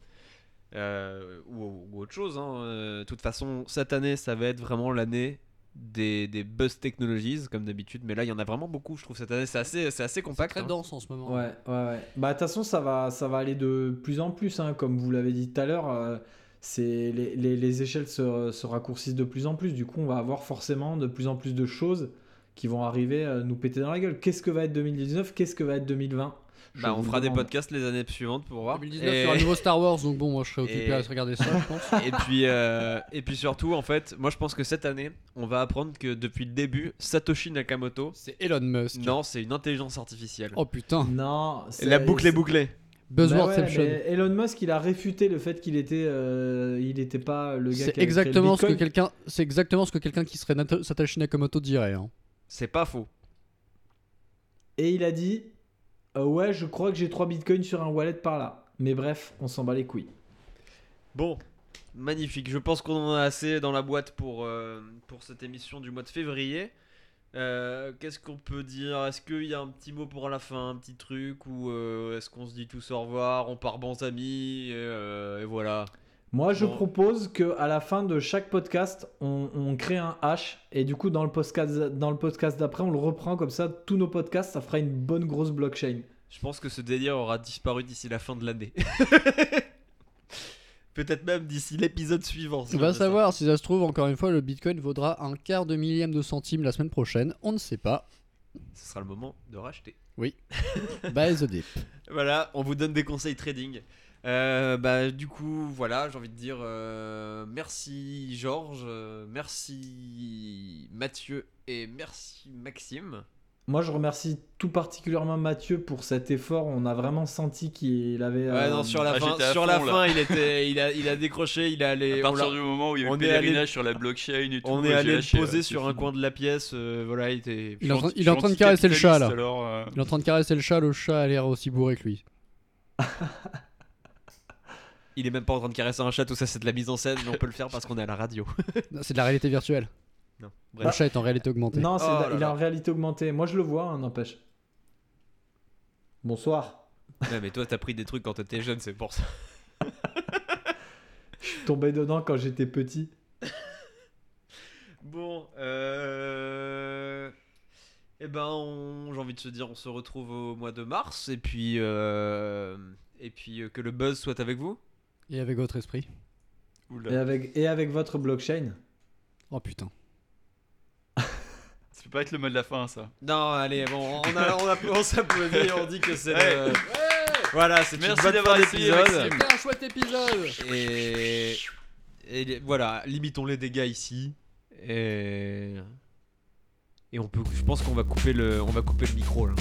Euh, ou, ou autre chose. hein. Euh, De toute façon, cette année, ça va être vraiment l'année des, des buzz technologies, comme d'habitude. Mais là, il y en a vraiment beaucoup, je trouve, cette année. C'est assez, c'est assez C'est compact. très hein. dense en ce moment. Ouais, ouais, ouais. Bah, de toute façon, ça va, ça va aller de plus en plus, hein, comme vous l'avez dit tout à l'heure. euh, c'est les, les- les échelles se, se raccourcissent de plus en plus. Du coup, on va avoir forcément de plus en plus de choses qui vont arriver à nous péter dans la gueule. Qu'est-ce que va être 2019 Qu'est-ce que va être 2020 Je Bah, on fera des podcasts les années suivantes pour voir. 2019 Et- aura un nouveau Star Wars, donc bon, moi je serais occupé Et- à regarder ça, je pense. et puis euh, et puis surtout en fait moi je pense que cette année on va apprendre que depuis le début Satoshi Nakamoto C'est Elon Musk. non c'est une intelligence artificielle Oh putain. Non, la boucle est bouclée Bah ouais, Buzzwordception. Elon Musk, il a réfuté le fait qu'il était, euh, il était pas le gars qui c'est exactement ce que Bitcoin. quelqu'un, c'est exactement ce que quelqu'un qui serait Satoshi Nakamoto dirait. hein. c'est pas faux Et il a dit euh, Ouais, je crois que j'ai 3 bitcoins sur un wallet par là. Mais bref, on s'en bat les couilles. bon magnifique. Je pense qu'on en a assez dans la boîte pour euh, pour cette émission du mois de février. Euh, Qu'est-ce qu'on peut dire? Est-ce qu'il y a un petit mot pour la fin, un petit truc? Ou est-ce qu'on se dit tous au revoir, on part bons amis et voilà Moi, je Bon. propose que à la fin de chaque podcast, on, on crée un hash. Et du coup, dans le podcast, dans le podcast d'après, on le reprend comme ça. Tous nos podcasts, ça fera une bonne grosse blockchain. Je pense que ce délire aura disparu d'ici la fin de l'année. Peut-être même d'ici l'épisode suivant. si On va ça. savoir si ça se trouve encore une fois le Bitcoin vaudra un quart de millième de centime la semaine prochaine. On ne sait pas. Ce sera le moment de racheter. Bye the dip. Voilà, on vous donne des conseils trading. Euh, bah, du coup, voilà, j'ai envie de dire euh, merci Georges, euh, merci Mathieu et merci Maxime. moi, je remercie tout particulièrement Mathieu pour cet effort. On a vraiment senti qu'il avait. Ouais, euh, non, sur la ah, fin, sur la là. fin, il était, il a, il a décroché, il est allé. À partir du moment où il y a eu est allé- pèlerinage sur la blockchain et tout, on est allé le poser ouais, sur un coin de la pièce. euh, voilà, il était. Il est en train- Je il est en train de caresser le chat, là. Alors, euh, Il est en train de caresser le chat, le chat a l'air aussi bourré que lui. Il est même pas en train de caresser un chat, tout ça c'est de la mise en scène, mais on peut le faire parce qu'on est à la radio. C'est de la réalité virtuelle. Non, Le chat est en réalité augmentée. Non, c'est Oh de- là il est en réalité augmentée. Moi, je le vois, hein, n'empêche. Bonsoir. Ouais, mais toi t'as pris des trucs quand t'étais jeune, c'est pour ça. Je suis tombé dedans quand j'étais petit. Bon, euh. Eh ben, on- j'ai envie de se dire, on se retrouve au mois de mars, et puis. euh, Et puis euh, que le buzz soit avec vous. Et avec votre esprit. oula. Et avec, et avec votre blockchain. Oh putain. Ça peut pas être le mot de la fin, ça. Non, allez, bon, on, a, on, a, on s'applaudit, on dit que c'est Ouais. le- Voilà, c'est Merci d'avoir. Maxime. C'était un chouette épisode Et... voilà, limitons les dégâts ici. Et, et on peut, je pense qu'on va couper le, on va couper le micro là.